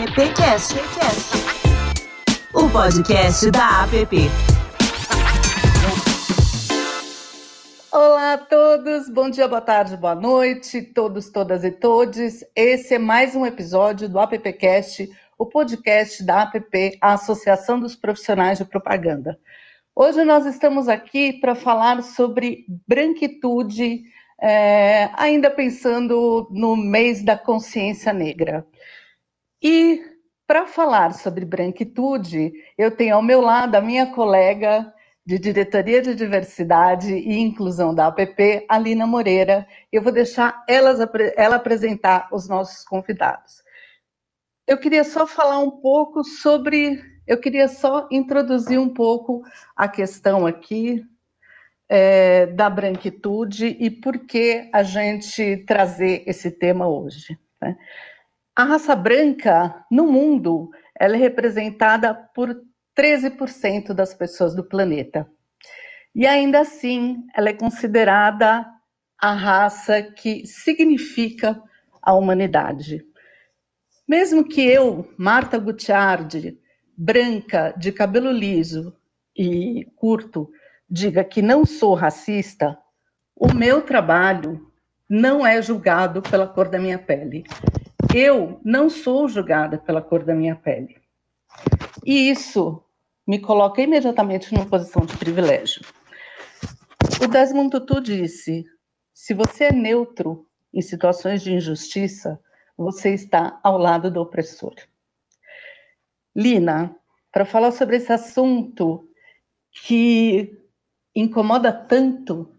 AppCast, o podcast da App. Olá a todos, bom dia, boa tarde, boa noite, todos, todas e todes. Esse é mais um episódio do AppCast, o podcast da APP, a Associação dos Profissionais de Propaganda. Hoje nós estamos aqui para falar sobre branquitude, é, ainda pensando no mês da consciência negra. E para falar sobre branquitude, eu tenho ao meu lado a minha colega de Diretoria de Diversidade e Inclusão da APP, Alina Moreira. Eu vou deixar ela apresentar os nossos convidados. Eu queria só falar um pouco sobre, eu queria só introduzir um pouco a questão aqui é, da branquitude e por que a gente trazer esse tema hoje. Né? A raça branca no mundo ela é representada por 13% das pessoas do planeta. E ainda assim, ela é considerada a raça que significa a humanidade. Mesmo que eu, Marta Gutiardi, branca, de cabelo liso e curto, diga que não sou racista, o meu trabalho não é julgado pela cor da minha pele. Eu não sou julgada pela cor da minha pele. E isso me coloca imediatamente numa posição de privilégio. O Desmond Tutu disse: se você é neutro em situações de injustiça, você está ao lado do opressor. Lina, para falar sobre esse assunto que incomoda tanto,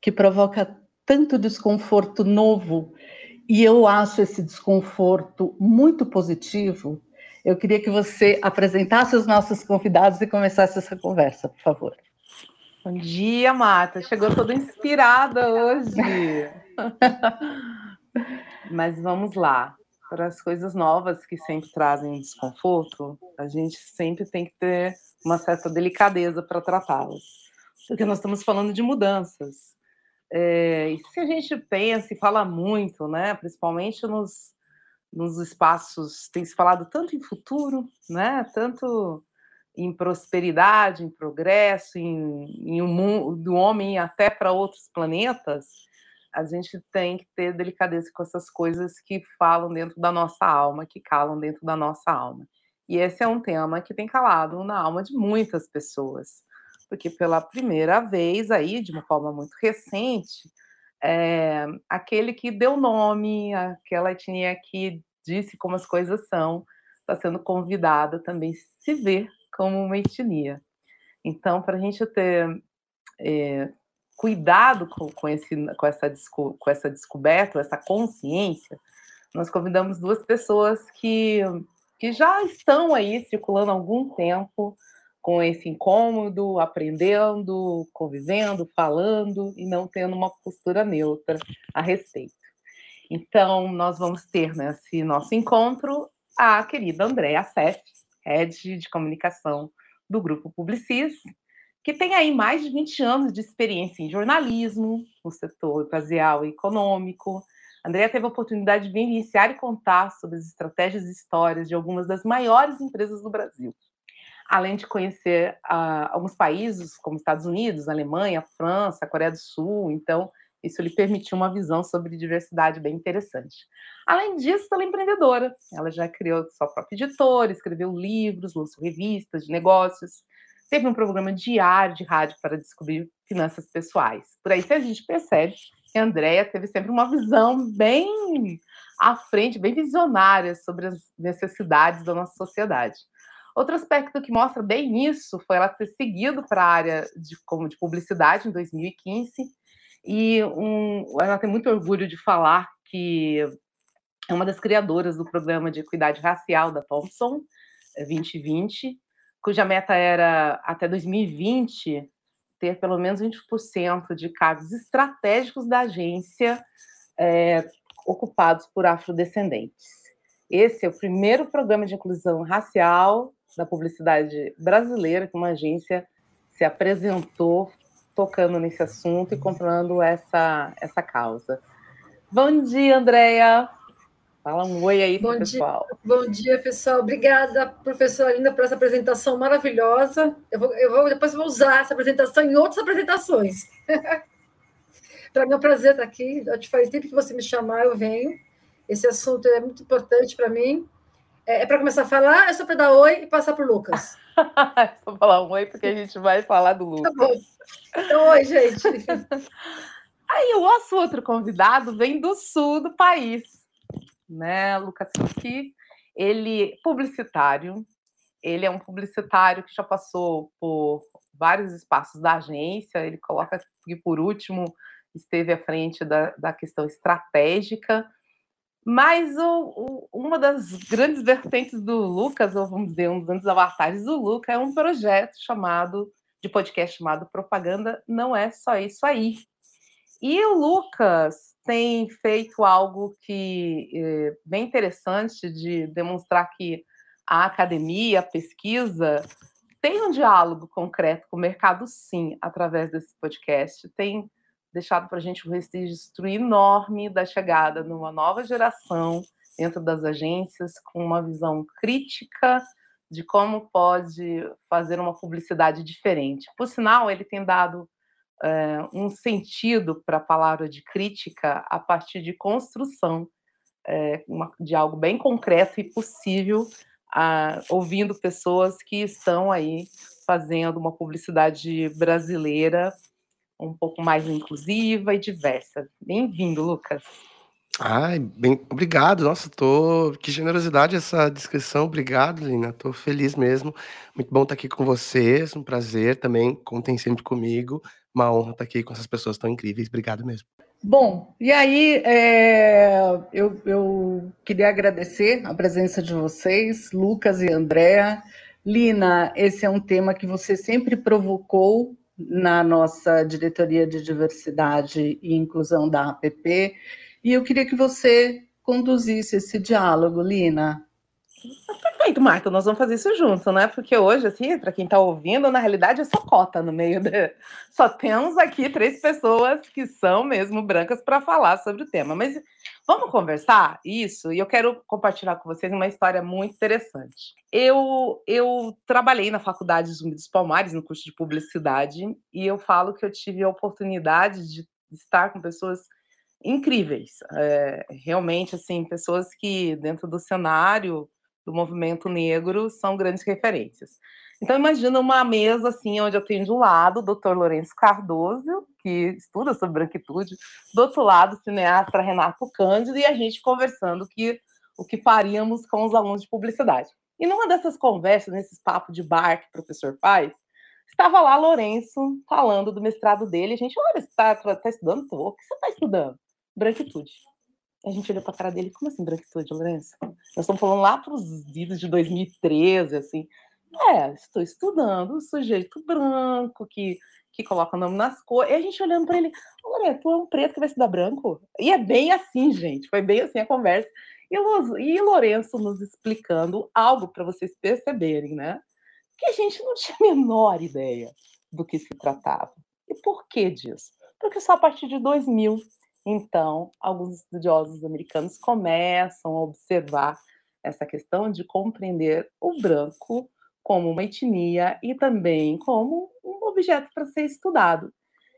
que provoca tanto desconforto novo, e eu acho esse desconforto muito positivo, eu queria que você apresentasse os nossos convidados e começasse essa conversa, por favor. Bom dia, Marta. Chegou toda inspirada hoje. Mas vamos lá. Para as coisas novas que sempre trazem desconforto, a gente sempre tem que ter uma certa delicadeza para tratá-las porque nós estamos falando de mudanças. É, e se a gente pensa e fala muito, né, principalmente nos, nos espaços, tem se falado tanto em futuro, né, tanto em prosperidade, em progresso, em, em um, do homem até para outros planetas, a gente tem que ter delicadeza com essas coisas que falam dentro da nossa alma, que calam dentro da nossa alma. E esse é um tema que tem calado na alma de muitas pessoas porque pela primeira vez aí, de uma forma muito recente, é, aquele que deu nome, aquela etnia que disse como as coisas são, está sendo convidada também se ver como uma etnia. Então, para a gente ter é, cuidado com, com, esse, com, essa, com essa descoberta, essa consciência, nós convidamos duas pessoas que, que já estão aí circulando há algum tempo com esse incômodo, aprendendo, convivendo, falando e não tendo uma postura neutra a respeito. Então, nós vamos ter nesse nosso encontro a querida Andréa Sef, head de comunicação do Grupo Publicis, que tem aí mais de 20 anos de experiência em jornalismo, no setor empresarial e econômico. Andréa teve a oportunidade de vivenciar e contar sobre as estratégias e histórias de algumas das maiores empresas do Brasil além de conhecer uh, alguns países, como Estados Unidos, Alemanha, França, Coreia do Sul. Então, isso lhe permitiu uma visão sobre diversidade bem interessante. Além disso, ela é empreendedora. Ela já criou sua própria editora, escreveu livros, lançou revistas de negócios, teve um programa diário de rádio para descobrir finanças pessoais. Por aí a gente percebe que a Andrea teve sempre uma visão bem à frente, bem visionária sobre as necessidades da nossa sociedade. Outro aspecto que mostra bem isso foi ela ter seguido para a área de, como de publicidade em 2015 e um, ela tem muito orgulho de falar que é uma das criadoras do programa de equidade racial da Thomson 2020, é, cuja meta era até 2020 ter pelo menos 20% de cargos estratégicos da agência é, ocupados por afrodescendentes. Esse é o primeiro programa de inclusão racial da publicidade brasileira que uma agência se apresentou tocando nesse assunto e comprando essa, essa causa. Bom dia, Andréia! Fala um oi aí bom pessoal. Dia, bom dia, pessoal. Obrigada, professora Linda, por essa apresentação maravilhosa. Eu vou, eu vou depois eu vou usar essa apresentação em outras apresentações. para mim é um prazer estar aqui. te faz tempo que você me chamar, eu venho. Esse assunto é muito importante para mim. É, é para começar a falar, é só para dar oi e passar para o Lucas. é só falar um oi, porque a gente vai falar do Lucas. Tá bom. Então, oi, gente. Aí o nosso outro convidado vem do sul do país, né, Lucas Suki, ele publicitário, ele é um publicitário que já passou por vários espaços da agência, ele coloca que por último esteve à frente da, da questão estratégica, mas o, o, uma das grandes vertentes do Lucas, ou vamos dizer, um dos grandes avatares do Lucas, é um projeto chamado, de podcast chamado Propaganda Não É Só Isso Aí, e o Lucas tem feito algo que é bem interessante de demonstrar que a academia, a pesquisa, tem um diálogo concreto com o mercado, sim, através desse podcast. Tem deixado para a gente um registro enorme da chegada de uma nova geração dentro das agências, com uma visão crítica de como pode fazer uma publicidade diferente. Por sinal, ele tem dado é, um sentido para a palavra de crítica a partir de construção é, uma, de algo bem concreto e possível, a, ouvindo pessoas que estão aí fazendo uma publicidade brasileira um pouco mais inclusiva e diversa. Bem-vindo, Lucas. Ai, bem, obrigado. Nossa, tô. Que generosidade essa descrição. Obrigado, Lina. Tô feliz mesmo. Muito bom estar aqui com vocês. Um prazer também. Contem sempre comigo uma honra estar aqui com essas pessoas tão incríveis. Obrigado mesmo. Bom, e aí é, eu, eu, queria agradecer a presença de vocês, Lucas e Andréa. Lina, esse é um tema que você sempre provocou na nossa diretoria de diversidade e inclusão da APP, e eu queria que você conduzisse esse diálogo, Lina. Perfeito, Marta, nós vamos fazer isso junto, né? Porque hoje, assim, para quem está ouvindo, na realidade é só cota no meio de. Só temos aqui três pessoas que são mesmo brancas para falar sobre o tema. Mas vamos conversar isso e eu quero compartilhar com vocês uma história muito interessante. Eu, eu trabalhei na Faculdade Zumbi dos Palmares, no curso de publicidade, e eu falo que eu tive a oportunidade de estar com pessoas incríveis. É, realmente, assim, pessoas que, dentro do cenário do movimento negro são grandes referências. Então, imagina uma mesa assim, onde eu tenho de um lado o doutor Lourenço Cardoso, que estuda sobre branquitude, do outro lado o cineasta Renato Cândido, e a gente conversando que, o que faríamos com os alunos de publicidade. E numa dessas conversas, nesses papos de bar que o professor faz, estava lá Lourenço falando do mestrado dele. A gente, olha, você está tá estudando? Tô. O que você está estudando? Branquitude. A gente olhou para a cara dele, como assim branquitude, Lourenço? Nós estamos falando lá para os vídeos de 2013, assim. É, estou estudando o sujeito branco que, que coloca o nome nas cores. E a gente olhando para ele, Lourenço, tu é um preto que vai estudar branco? E é bem assim, gente, foi bem assim a conversa. E, e Lourenço nos explicando algo para vocês perceberem, né? Que a gente não tinha a menor ideia do que se tratava. E por que disso? Porque só a partir de 2000 então, alguns estudiosos americanos começam a observar essa questão de compreender o branco como uma etnia e também como um objeto para ser estudado.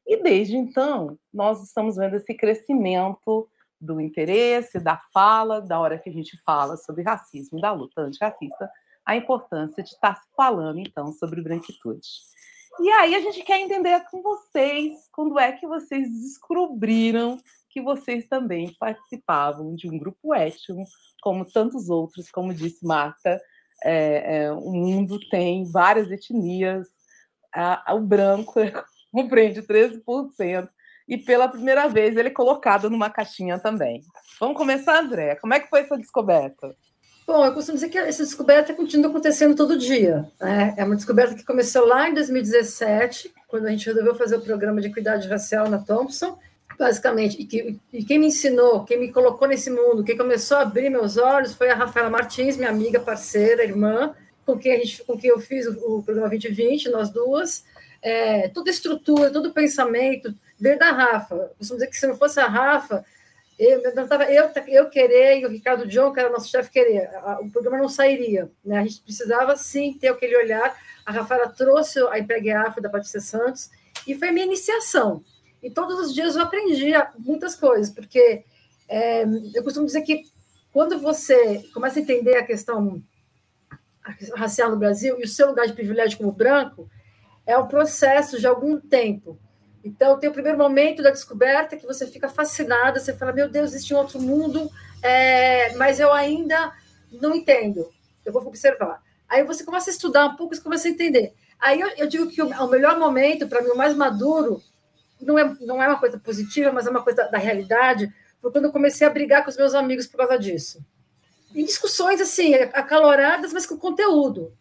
E desde então, nós estamos vendo esse crescimento do interesse, da fala, da hora que a gente fala sobre racismo da luta antirracista, a importância de estar se falando, então, sobre branquitude. E aí a gente quer entender com vocês quando é que vocês descobriram que vocês também participavam de um grupo étnico, como tantos outros, como disse Marta, é, é, o mundo tem várias etnias, a, a, o branco compreende 13%, e pela primeira vez ele é colocado numa caixinha também. Vamos começar, André. Como é que foi essa descoberta? Bom, eu costumo dizer que essa descoberta continua acontecendo todo dia. Né? É uma descoberta que começou lá em 2017, quando a gente resolveu fazer o programa de equidade racial na Thompson, basicamente. E, que, e quem me ensinou, quem me colocou nesse mundo, quem começou a abrir meus olhos foi a Rafaela Martins, minha amiga, parceira, irmã, com quem, a gente, com quem eu fiz o, o programa 2020, nós duas. É, toda estrutura, todo pensamento veio da Rafa. Costumo dizer que se não fosse a Rafa, Eu, eu, tava, eu, eu querer e o Ricardo John, que era nosso chefe, querer. O programa não sairia. Né? A gente precisava, sim, ter aquele olhar. A Rafaela trouxe a Empregue Afro da Patrícia Santos e foi minha iniciação. E todos os dias eu aprendia muitas coisas, porque é, eu costumo dizer que quando você começa a entender a questão racial no Brasil e o seu lugar de privilégio como branco, é um processo de algum tempo. Então, tem o primeiro momento da descoberta que você fica fascinada, você fala, meu Deus, existe um outro mundo, é, mas eu ainda não entendo. Eu vou observar. Aí você começa a estudar um pouco e começa a entender. Aí eu, eu digo que o, o melhor momento, para mim, o mais maduro, não é, não é uma coisa positiva, mas é uma coisa da realidade, foi quando eu comecei a brigar com os meus amigos por causa disso. Em discussões, assim, acaloradas, mas com conteúdo.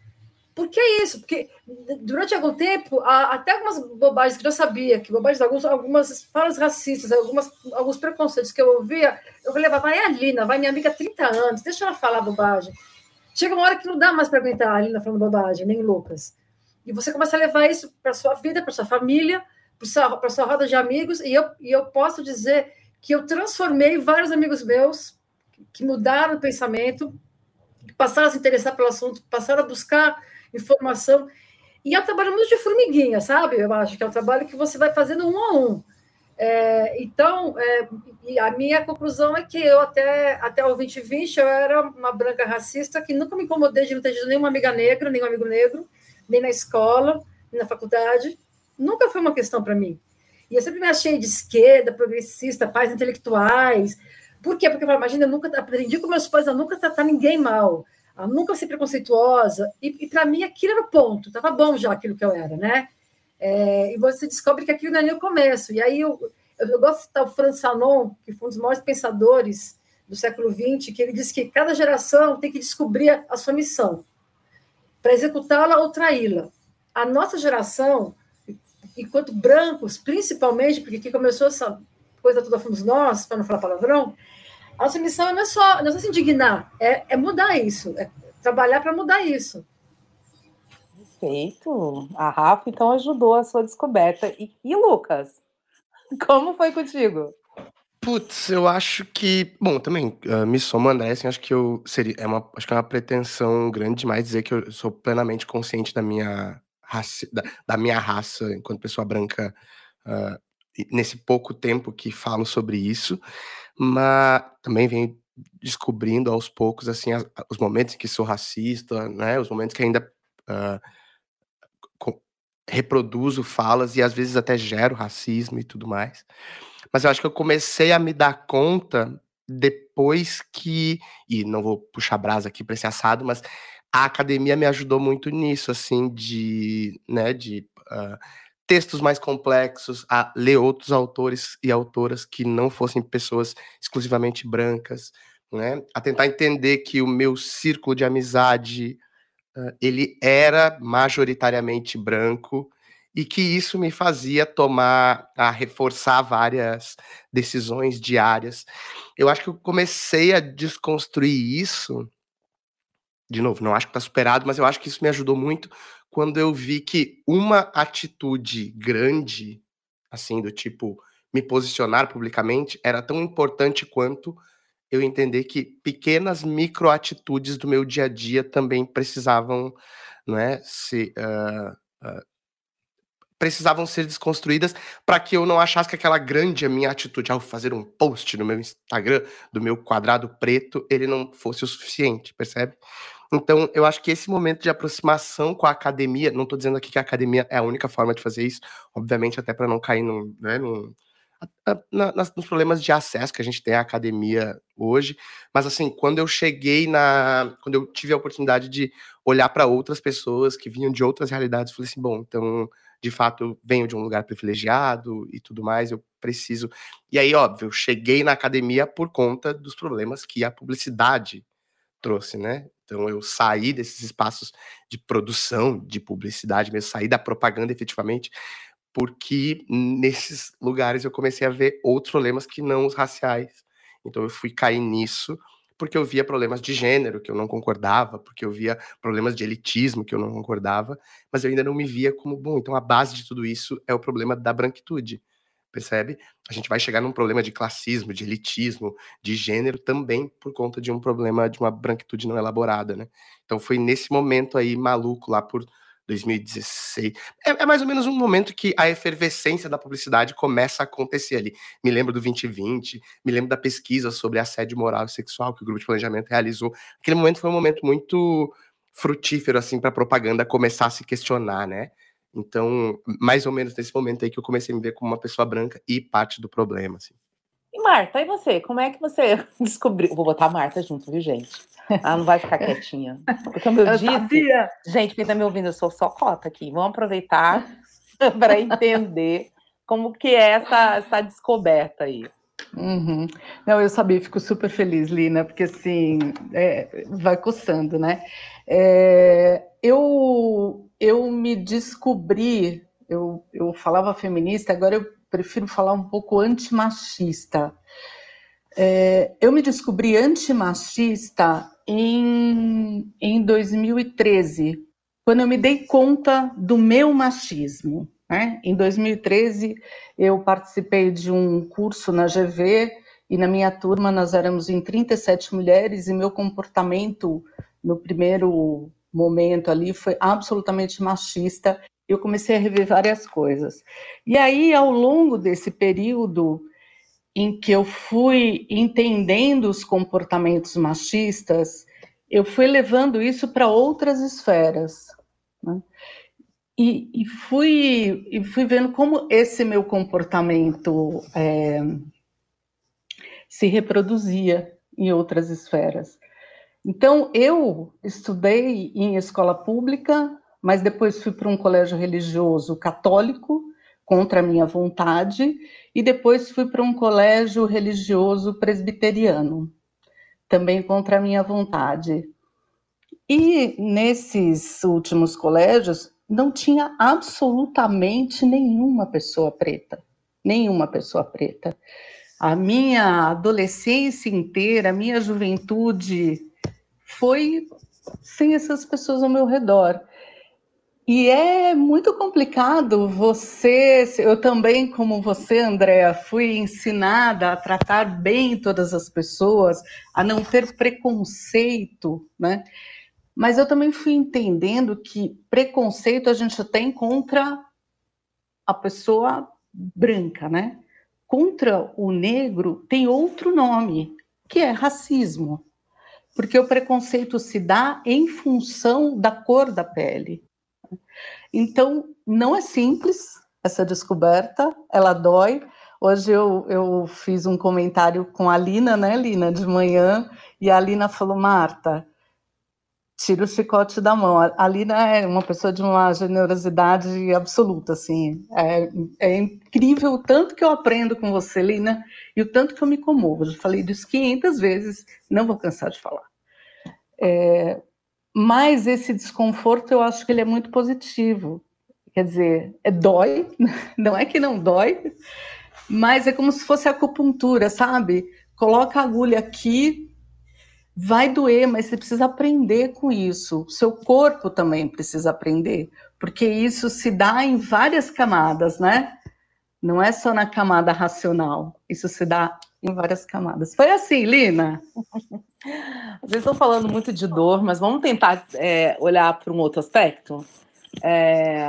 Por que isso? Porque durante algum tempo, até algumas bobagens que eu sabia, que bobagens, algumas falas racistas, algumas, alguns preconceitos que eu ouvia, eu levava, vai a Alina, vai minha amiga há 30 anos, deixa ela falar bobagem. Chega uma hora que não dá mais para aguentar a Alina falando bobagem, nem Lucas. E você começa a levar isso para sua vida, para sua família, para sua, roda de amigos, e eu, e eu posso dizer que eu transformei vários amigos meus que mudaram o pensamento, passaram a se interessar pelo assunto, passaram a buscar informação. E é um trabalho muito de formiguinha, sabe? Eu acho que é um trabalho que você vai fazendo um a um. É, então, é, a minha conclusão é que eu, até, até o 2020, eu era uma branca racista que nunca me incomodei de não ter tido nenhuma amiga negra, nenhum amigo negro, nem na escola, nem na faculdade. Nunca foi uma questão para mim. E eu sempre me achei de esquerda, progressista, pais intelectuais. Por quê? Porque eu imagina, eu nunca aprendi com meus pais a nunca tratar ninguém mal, a nunca ser preconceituosa. E, e para mim aquilo era o ponto, estava bom já aquilo que eu era, né? É, e você descobre que aquilo não é nem o começo. E aí eu, eu, eu gosto de citar o Franz Fanon, que foi um dos maiores pensadores do século XX, que ele disse que cada geração tem que descobrir a sua missão para executá-la ou traí-la. A nossa geração enquanto brancos, principalmente, porque aqui começou essa coisa toda fomos nós, para não falar palavrão, a nossa missão não é só, não é só se indignar, é, é mudar isso, é trabalhar para mudar isso. Perfeito. A Rafa, então, ajudou a sua descoberta. E, e Lucas, como foi contigo? Putz, eu acho que, bom, também uh, me soma André, assim, acho que eu seria, é uma, acho que é uma pretensão grande demais dizer que eu sou plenamente consciente da minha raci da, da, minha raça enquanto pessoa branca uh, nesse pouco tempo que falo sobre isso, mas também venho descobrindo aos poucos assim as, os momentos em que sou racista, né, os momentos que ainda uh, reproduzo falas e às vezes até gero racismo e tudo mais. Mas eu acho que eu comecei a me dar conta depois que e não vou puxar brasa aqui para esse assado, mas a academia me ajudou muito nisso, assim, de, né, de uh, textos mais complexos, a ler outros autores e autoras que não fossem pessoas exclusivamente brancas, né, a tentar entender que o meu círculo de amizade uh, ele era majoritariamente branco e que isso me fazia tomar, a reforçar várias decisões diárias. Eu acho que eu comecei a desconstruir isso de novo, não acho que está superado, mas eu acho que isso me ajudou muito quando eu vi que uma atitude grande, assim, do tipo me posicionar publicamente, era tão importante quanto eu entender que pequenas microatitudes do meu dia a dia também precisavam, não é, se uh, uh, precisavam ser desconstruídas para que eu não achasse que aquela grande a minha atitude ao fazer um post no meu Instagram do meu quadrado preto ele não fosse o suficiente, percebe? Então, eu acho que esse momento de aproximação com a academia, não estou dizendo aqui que a academia é a única forma de fazer isso, obviamente, até para não cair no, né, no, na, nos problemas de acesso que a gente tem à academia hoje, mas assim, quando eu cheguei na. Quando eu tive a oportunidade de olhar para outras pessoas que vinham de outras realidades, falei assim: bom, então, de fato, eu venho de um lugar privilegiado e tudo mais, eu preciso. E aí, óbvio, eu cheguei na academia por conta dos problemas que a publicidade trouxe, né? Então eu saí desses espaços de produção, de publicidade mesmo, saí da propaganda efetivamente, porque nesses lugares eu comecei a ver outros problemas que não os raciais. Então eu fui cair nisso porque eu via problemas de gênero que eu não concordava, porque eu via problemas de elitismo que eu não concordava, mas eu ainda não me via como, bom, então a base de tudo isso é o problema da branquitude percebe? A gente vai chegar num problema de classismo, de elitismo, de gênero também por conta de um problema de uma branquitude não elaborada, né? Então foi nesse momento aí maluco lá por 2016. É, é, mais ou menos um momento que a efervescência da publicidade começa a acontecer ali. Me lembro do 2020, me lembro da pesquisa sobre assédio moral e sexual que o grupo de planejamento realizou. Aquele momento foi um momento muito frutífero assim para a propaganda começar a se questionar, né? Então, mais ou menos nesse momento aí que eu comecei a me ver como uma pessoa branca e parte do problema, assim. E Marta, e você? Como é que você descobriu? Vou botar a Marta junto, viu, gente? Ela não vai ficar quietinha. Porque, como eu, eu disse, sabia. gente, quem está me ouvindo, eu sou só cota aqui. Vamos aproveitar para entender como que é essa, essa descoberta aí. Uhum. Não, eu sabia, fico super feliz, Lina, porque assim, é, vai coçando, né? É, eu, eu me descobri, eu, eu falava feminista, agora eu prefiro falar um pouco antimachista. É, eu me descobri antimachista em, em 2013, quando eu me dei conta do meu machismo. Né? Em 2013, eu participei de um curso na GV e na minha turma nós éramos em 37 mulheres e meu comportamento no primeiro momento ali foi absolutamente machista eu comecei a rever várias coisas. E aí, ao longo desse período em que eu fui entendendo os comportamentos machistas, eu fui levando isso para outras esferas. Né? E, e, fui, e fui vendo como esse meu comportamento é, se reproduzia em outras esferas. Então, eu estudei em escola pública, mas depois fui para um colégio religioso católico, contra a minha vontade, e depois fui para um colégio religioso presbiteriano, também contra a minha vontade. E nesses últimos colégios não tinha absolutamente nenhuma pessoa preta, nenhuma pessoa preta. A minha adolescência inteira, a minha juventude foi sem essas pessoas ao meu redor. E é muito complicado você, eu também, como você, Andréa, fui ensinada a tratar bem todas as pessoas, a não ter preconceito, né? Mas eu também fui entendendo que preconceito a gente tem contra a pessoa branca, né? Contra o negro tem outro nome, que é racismo. Porque o preconceito se dá em função da cor da pele. Então, não é simples essa descoberta, ela dói. Hoje eu, eu fiz um comentário com a Lina, né, Lina, de manhã, e a Lina falou: Marta, tira o chicote da mão. A Lina é uma pessoa de uma generosidade absoluta, assim. É, é, incrível o tanto que eu aprendo com você, Lina, e o tanto que eu me comovo. Eu já falei disso 500 vezes, não vou cansar de falar. É, mas esse desconforto eu acho que ele é muito positivo. Quer dizer, é dói, não é que não dói, mas é como se fosse acupuntura, sabe? Coloca a agulha aqui, vai doer, mas você precisa aprender com isso. Seu corpo também precisa aprender, porque isso se dá em várias camadas, né? Não é só na camada racional, isso se dá em várias camadas. Foi assim, Lina? Vocês estão falando muito de dor, mas vamos tentar é, olhar para um outro aspecto. É,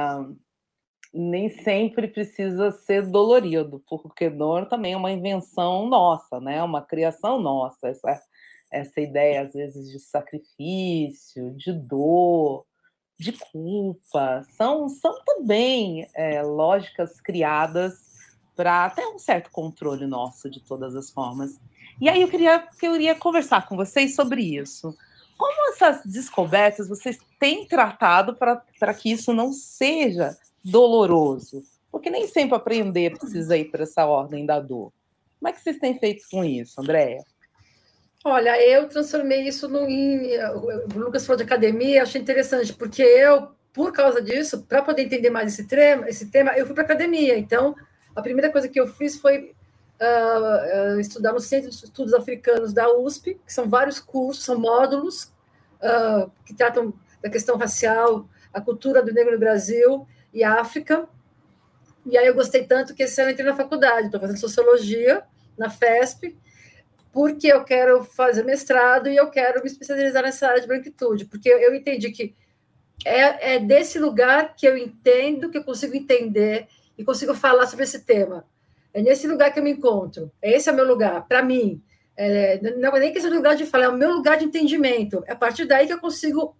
nem sempre precisa ser dolorido, porque dor também é uma invenção nossa, né? Uma criação nossa. Essa, essa ideia, às vezes, de sacrifício, de dor, de culpa, são, são também é, lógicas criadas para ter um certo controle nosso de todas as formas. E aí eu queria, queria conversar com vocês sobre isso. Como essas descobertas vocês têm tratado para que isso não seja doloroso? Porque nem sempre aprender precisa ir para essa ordem da dor. Como é que vocês têm feito com isso, Andréia? Olha, eu transformei isso no, em. O Lucas falou de academia, achei interessante, porque eu, por causa disso, para poder entender mais esse tema, esse tema, eu fui para academia. Então, a primeira coisa que eu fiz foi uh, uh, estudar no Centro de Estudos Africanos da USP, que são vários cursos, são módulos uh, que tratam da questão racial, a cultura do negro no Brasil e África. E aí eu gostei tanto que esse ano eu entrei na faculdade, estou fazendo sociologia na FESP, porque eu quero fazer mestrado e eu quero me especializar nessa área de branquitude, porque eu entendi que é, é desse lugar que eu entendo, que eu consigo entender e consigo falar sobre esse tema. É nesse lugar que eu me encontro. Esse é o meu lugar, para mim. É, não é nem questão de lugar de falar, é o meu lugar de entendimento. É a partir daí que eu consigo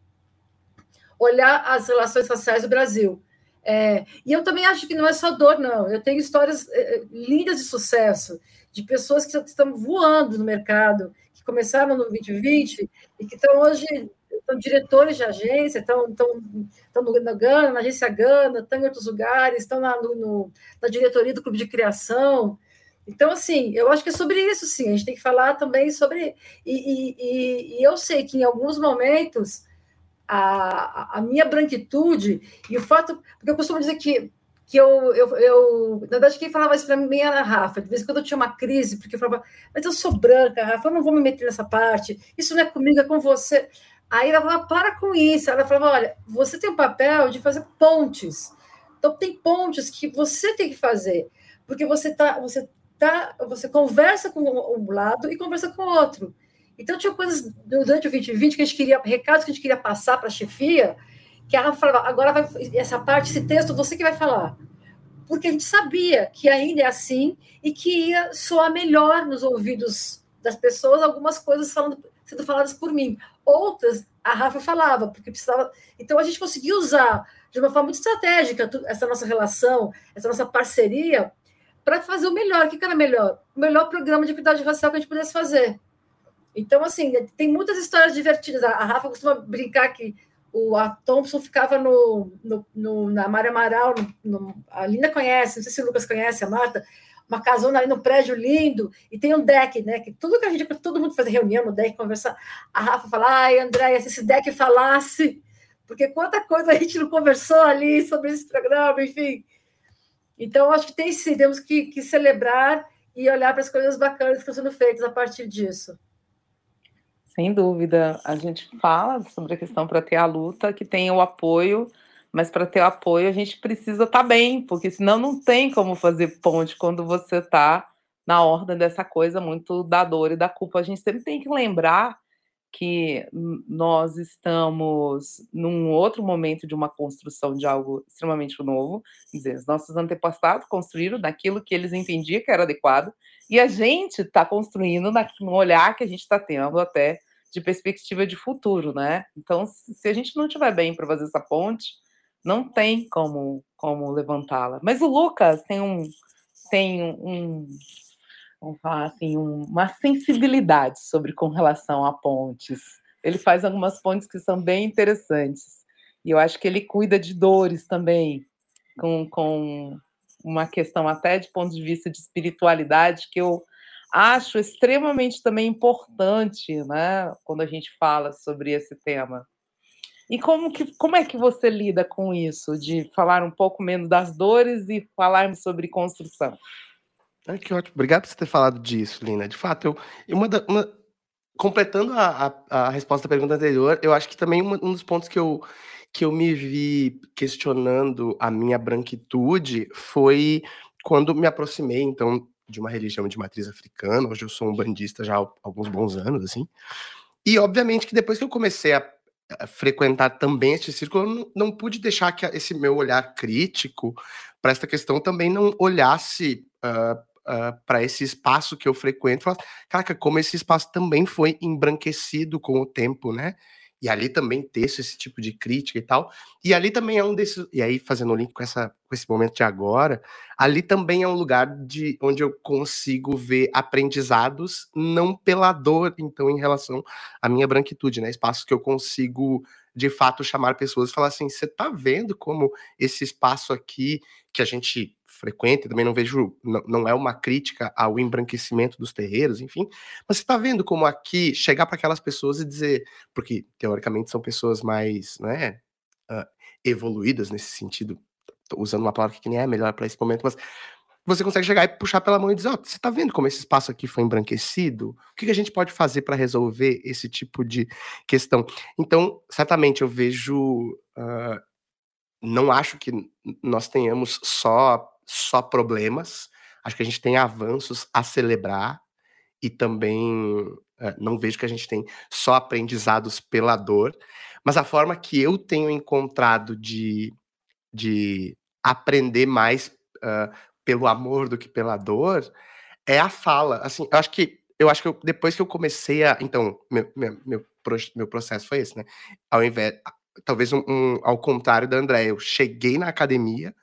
olhar as relações raciais do Brasil. É, e eu também acho que não é só dor, não. Eu tenho histórias é, lindas de sucesso, de pessoas que estão voando no mercado, que começaram no 2020 e que estão hoje são diretores de agência, estão, estão, estão no, na Gana, na agência Gana, estão em outros lugares, estão na, no, no, na diretoria do clube de criação. Então, assim, eu acho que é sobre isso, sim. A gente tem que falar também sobre. E, e, e eu sei que em alguns momentos a, a minha branquitude e o fato. Porque eu costumo dizer que que eu, eu, eu, na verdade, quem falava isso para mim era a Rafa. De vez em quando eu tinha uma crise, porque eu falava, mas eu sou branca, Rafa, eu não vou me meter nessa parte, isso não é comigo, é com você. Aí ela falava, para com isso. Ela falava, olha, você tem o papel de fazer pontes. Então tem pontes que você tem que fazer, porque você tá, você tá, você conversa com um lado e conversa com o outro. Então tinha coisas durante o 2020 que a gente queria, recados que a gente queria passar para a chefia, que ela falava, agora vai, essa parte, esse texto, você que vai falar. Porque a gente sabia que ainda é assim e que ia soar melhor nos ouvidos das pessoas algumas coisas falando sendo faladas por mim. Outras, a Rafa falava, porque precisava. Então, a gente conseguiu usar de uma forma muito estratégica essa nossa relação, essa nossa parceria, para fazer o melhor. O que era melhor? O melhor programa de equidade racial que a gente pudesse fazer. Então, assim, tem muitas histórias divertidas. A Rafa costuma brincar que o a Thompson ficava no, no, no na Maria Amaral, no, a Linda conhece, não sei se o Lucas conhece, a Marta, uma casona ali no prédio lindo, e tem um deck, né? Que tudo que a gente, todo mundo faz reunião no deck, conversar. A Rafa fala, ai, Andréia, se esse deck falasse, porque quanta coisa a gente não conversou ali sobre esse programa, enfim. Então, acho que tem sim, temos que, que celebrar e olhar para as coisas bacanas que estão sendo feitas a partir disso. Sem dúvida, a gente fala sobre a questão para ter a luta, que tem o apoio mas para ter apoio a gente precisa estar tá bem, porque senão não tem como fazer ponte quando você está na ordem dessa coisa muito da dor e da culpa. A gente sempre tem que lembrar que nós estamos num outro momento de uma construção de algo extremamente novo, quer dizer, os nossos antepassados construíram daquilo que eles entendiam que era adequado, e a gente está construindo no olhar que a gente está tendo até de perspectiva de futuro, né? Então, se a gente não estiver bem para fazer essa ponte, não tem como, como levantá-la. Mas o Lucas tem um tem um, vamos falar assim, um, uma sensibilidade sobre com relação a pontes. Ele faz algumas pontes que são bem interessantes. E eu acho que ele cuida de dores também, com, com uma questão até de ponto de vista de espiritualidade que eu acho extremamente também importante, né, quando a gente fala sobre esse tema. E como, que, como é que você lida com isso, de falar um pouco menos das dores e falarmos sobre construção? Ai, que ótimo. Obrigado por você ter falado disso, Lina. De fato, eu, uma, da, uma completando a, a, a, resposta à pergunta anterior, eu acho que também uma, um dos pontos que eu, que eu me vi questionando a minha branquitude foi quando me aproximei, então, de uma religião de matriz africana. Hoje eu sou um bandista já há alguns bons anos, assim. E, obviamente, que depois que eu comecei a frequentar também este círculo, eu não, não pude deixar que esse meu olhar crítico para esta questão também não olhasse uh, uh, para esse espaço que eu frequento falasse, caraca, como esse espaço também foi embranquecido com o tempo, né? E ali também texto esse tipo de crítica e tal. E ali também é um desses, e aí fazendo o link com, essa, com esse momento de agora, ali também é um lugar de onde eu consigo ver aprendizados, não pela dor, então, em relação à minha branquitude, né? Espaços que eu consigo de fato chamar pessoas e falar assim: você tá vendo como esse espaço aqui que a gente frequente, também não vejo, não, não é uma crítica ao embranquecimento dos terreiros, enfim, mas você está vendo como aqui chegar para aquelas pessoas e dizer, porque teoricamente são pessoas mais, né, uh, evoluídas nesse sentido, tô usando uma palavra que nem é melhor para esse momento, mas você consegue chegar e puxar pela mão e dizer, ó, oh, você está vendo como esse espaço aqui foi embranquecido? O que, que a gente pode fazer para resolver esse tipo de questão? Então, certamente eu vejo, uh, não acho que nós tenhamos só só problemas, acho que a gente tem avanços a celebrar e também é, não vejo que a gente tem só aprendizados pela dor, mas a forma que eu tenho encontrado de, de aprender mais uh, pelo amor do que pela dor é a fala. Assim, eu acho que eu acho que eu, depois que eu comecei a. Então, meu, meu, meu, meu processo foi esse, né? Ao invés. Talvez um, um, ao contrário da André, eu cheguei na academia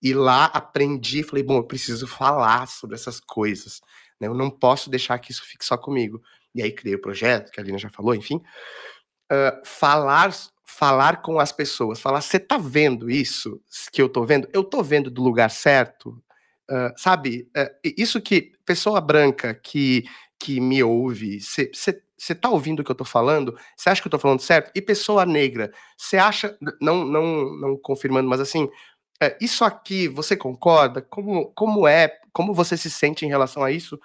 e lá aprendi, falei, bom, eu preciso falar sobre essas coisas, né? Eu não posso deixar que isso fique só comigo. E aí criei o projeto, que a Lina já falou, enfim. Uh, falar falar com as pessoas, falar, você tá vendo isso que eu tô vendo? Eu tô vendo do lugar certo? Uh, sabe, uh, isso que pessoa branca que que me ouve, você tá ouvindo o que eu tô falando? Você acha que eu tô falando certo? E pessoa negra, você acha, não, não, não confirmando, mas assim, é, isso aqui, você concorda? Como, como é, como você se sente em relação a isso?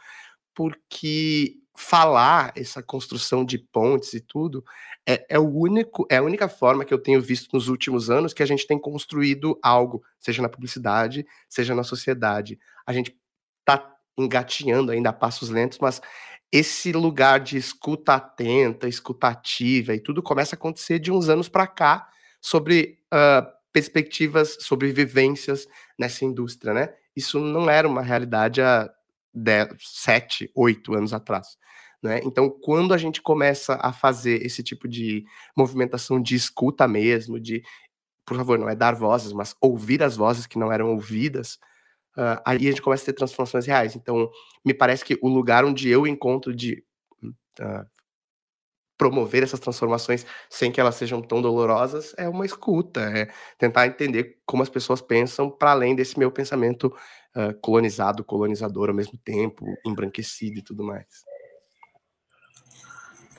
Porque falar essa construção de pontes e tudo é, é, o único, é a única forma que eu tenho visto nos últimos anos que a gente tem construído algo, seja na publicidade, seja na sociedade. A gente tá engatinhando ainda a passos lentos, mas esse lugar de escuta atenta, escutativa e tudo começa a acontecer de uns anos para cá sobre uh, perspectivas, sobre vivências nessa indústria, né? Isso não era uma realidade há 10, 7, 8 anos atrás. Né? Então, quando a gente começa a fazer esse tipo de movimentação de escuta mesmo, de, por favor, não é dar vozes, mas ouvir as vozes que não eram ouvidas, uh, aí a gente começa a ter transformações reais. Então, me parece que o lugar onde eu encontro de uh, promover essas transformações sem que elas sejam tão dolorosas é uma escuta, é tentar entender como as pessoas pensam para além desse meu pensamento uh, colonizado, colonizador ao mesmo tempo, embranquecido e tudo mais.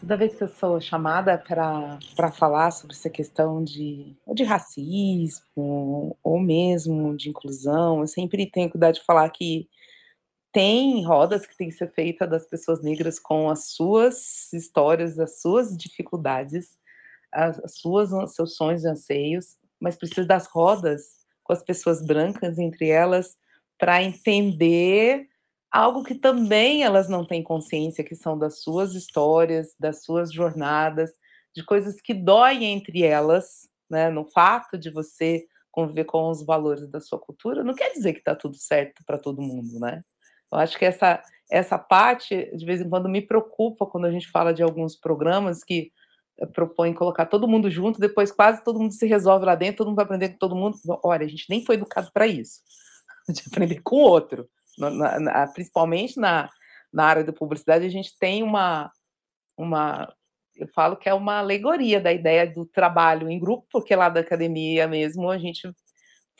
Toda vez que eu sou chamada para falar sobre essa questão de, de racismo ou mesmo de inclusão, eu sempre tenho cuidado de falar que tem rodas que tem que ser feita das pessoas negras com as suas histórias, as suas dificuldades, as, as suas seus sonhos e anseios, mas precisa das rodas com as pessoas brancas entre elas para entender algo que também elas não têm consciência, que são das suas histórias, das suas jornadas, de coisas que doem entre elas, né? No fato de você conviver com os valores da sua cultura, não quer dizer que está tudo certo para todo mundo, né? Eu acho que essa essa parte de vez em quando me preocupa quando a gente fala de alguns programas que eh, propõem colocar todo mundo junto, depois quase todo mundo se resolve lá dentro, todo mundo vai aprender com todo mundo. Olha, a gente nem foi educado para isso, de aprender com o outro na, na, principalmente na, na área da publicidade, a gente tem uma, uma, eu falo que é uma alegoria da ideia do trabalho em grupo, porque lá da academia mesmo a gente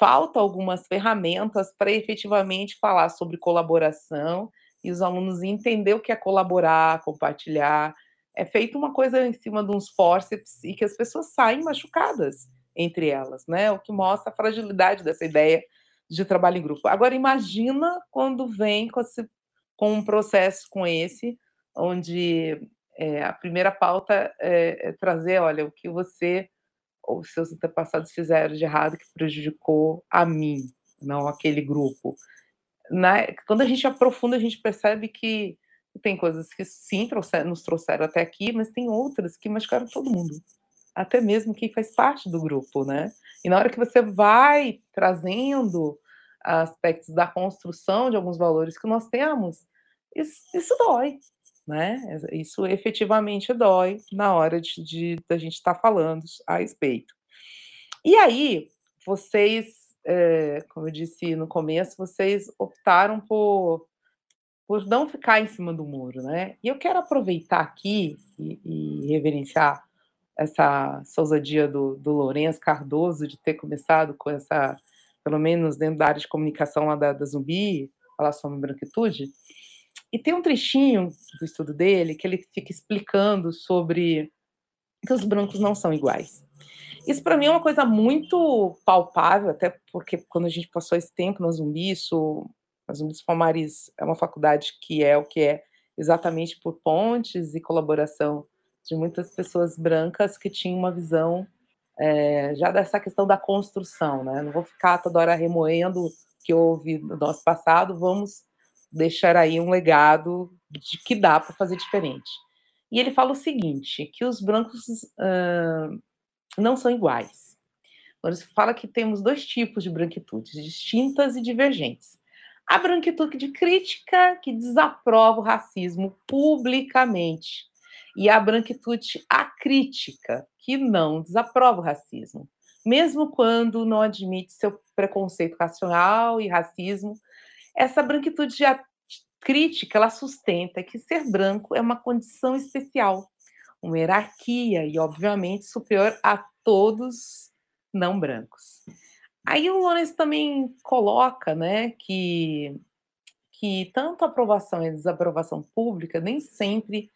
falta algumas ferramentas para efetivamente falar sobre colaboração e os alunos entender o que é colaborar, compartilhar. É feito uma coisa em cima de uns fórceps e que as pessoas saem machucadas entre elas, né? O que mostra a fragilidade dessa ideia de trabalho em grupo. Agora, imagina quando vem com, esse, com um processo com esse, onde é, a primeira pauta é, é, trazer, olha, o que você ou seus antepassados fizeram de errado que prejudicou a mim, não aquele grupo. Na, quando a gente aprofunda, a gente percebe que tem coisas que sim trouxer, nos trouxeram até aqui, mas tem outras que machucaram todo mundo até mesmo quem faz parte do grupo, né? E na hora que você vai trazendo aspectos da construção de alguns valores que nós temos, isso, isso dói, né? Isso efetivamente dói na hora de, de, de a gente estar tá falando a respeito. E aí, vocês, é, como eu disse no começo, vocês optaram por, por não ficar em cima do muro, né? E eu quero aproveitar aqui e, e reverenciar essa ousadia do, do Lourenço Cardoso de ter começado com essa, pelo menos dentro da área de comunicação lá da, da Zumbi, falar sobre branquitude. E tem um trechinho do estudo dele que ele fica explicando sobre que os brancos não são iguais. Isso para mim é uma coisa muito palpável, até porque quando a gente passou esse tempo na Zumbi, isso, a Zumbi dos Palmares é uma faculdade que é o que é exatamente por pontes e colaboração de muitas pessoas brancas que tinham uma visão é, já dessa questão da construção, né? Não vou ficar toda hora remoendo que houve no nosso passado, vamos deixar aí um legado de que dá para fazer diferente. E ele fala o seguinte, que os brancos uh, não são iguais. Ele fala que temos dois tipos de branquitudes, distintas e divergentes. A branquitude crítica, que desaprova o racismo publicamente, e a branquitude acrítica, que não desaprova o racismo, mesmo quando não admite seu preconceito racional e racismo. Essa branquitude crítica, ela sustenta que ser branco é uma condição especial, uma hierarquia e, obviamente, superior a todos não brancos. Aí o Lourenço também coloca, né, que que tanto a aprovação e a desaprovação pública nem sempre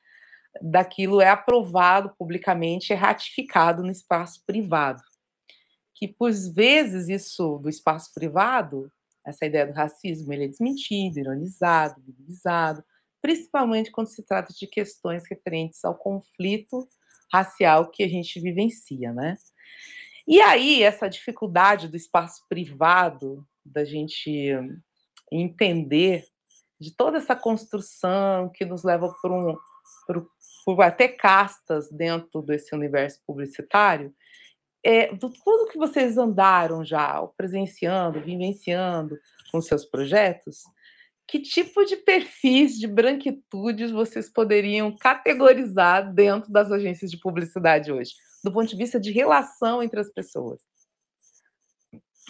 daquilo é aprovado publicamente, é ratificado no espaço privado. Que, por vezes, isso do espaço privado, essa ideia do racismo, ele é desmentido, ironizado, minimizado, principalmente quando se trata de questões referentes ao conflito racial que a gente vivencia, né? E aí, essa dificuldade do espaço privado, da gente entender de toda essa construção que nos leva por um, por, por até castas dentro desse universo publicitário, é, do tudo que vocês andaram já, presenciando, vivenciando com seus projetos, que tipo de perfis de branquitudes vocês poderiam categorizar dentro das agências de publicidade hoje, do ponto de vista de relação entre as pessoas?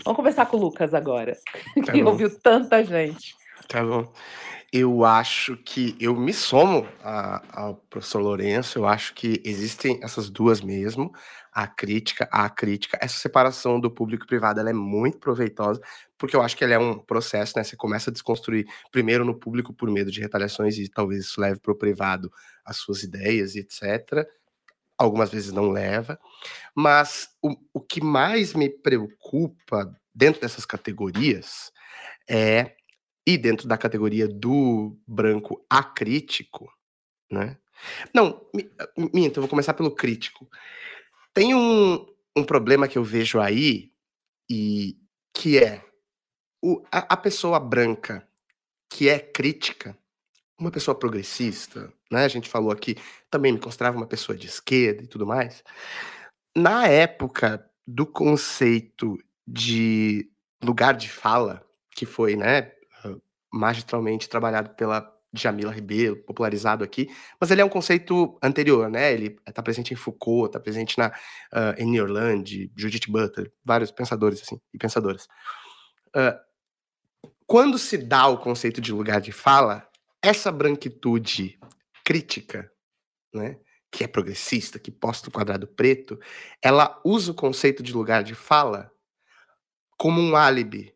Vamos conversar com o Lucas agora, tá que ouviu tanta gente. Tá bom. Eu acho que eu me somo a, ao professor Lourenço, eu acho que existem essas duas mesmo, a crítica, a crítica. Essa separação do público e privado ela é muito proveitosa, porque eu acho que ela é um processo, né? Você começa a desconstruir primeiro no público por medo de retaliações e talvez isso leve para o privado as suas ideias e etc. Algumas vezes não leva, mas o, o que mais me preocupa dentro dessas categorias é e dentro da categoria do branco acrítico, né? Não, minto, eu vou começar pelo crítico. Tem um, um problema que eu vejo aí, e que é o, a, a pessoa branca que é crítica, uma pessoa progressista, né? A gente falou aqui, também me considerava uma pessoa de esquerda e tudo mais. Na época do conceito de lugar de fala, que foi, né, magistralmente trabalhado pela Jamila Ribeiro, popularizado aqui, mas ele é um conceito anterior, né? Ele está presente em Foucault, está presente na uh, em Orland, Judith Butler, vários pensadores assim e pensadoras. Uh, quando se dá o conceito de lugar de fala, essa branquitude crítica, né? Que é progressista, que posta o quadrado preto, ela usa o conceito de lugar de fala como um álibi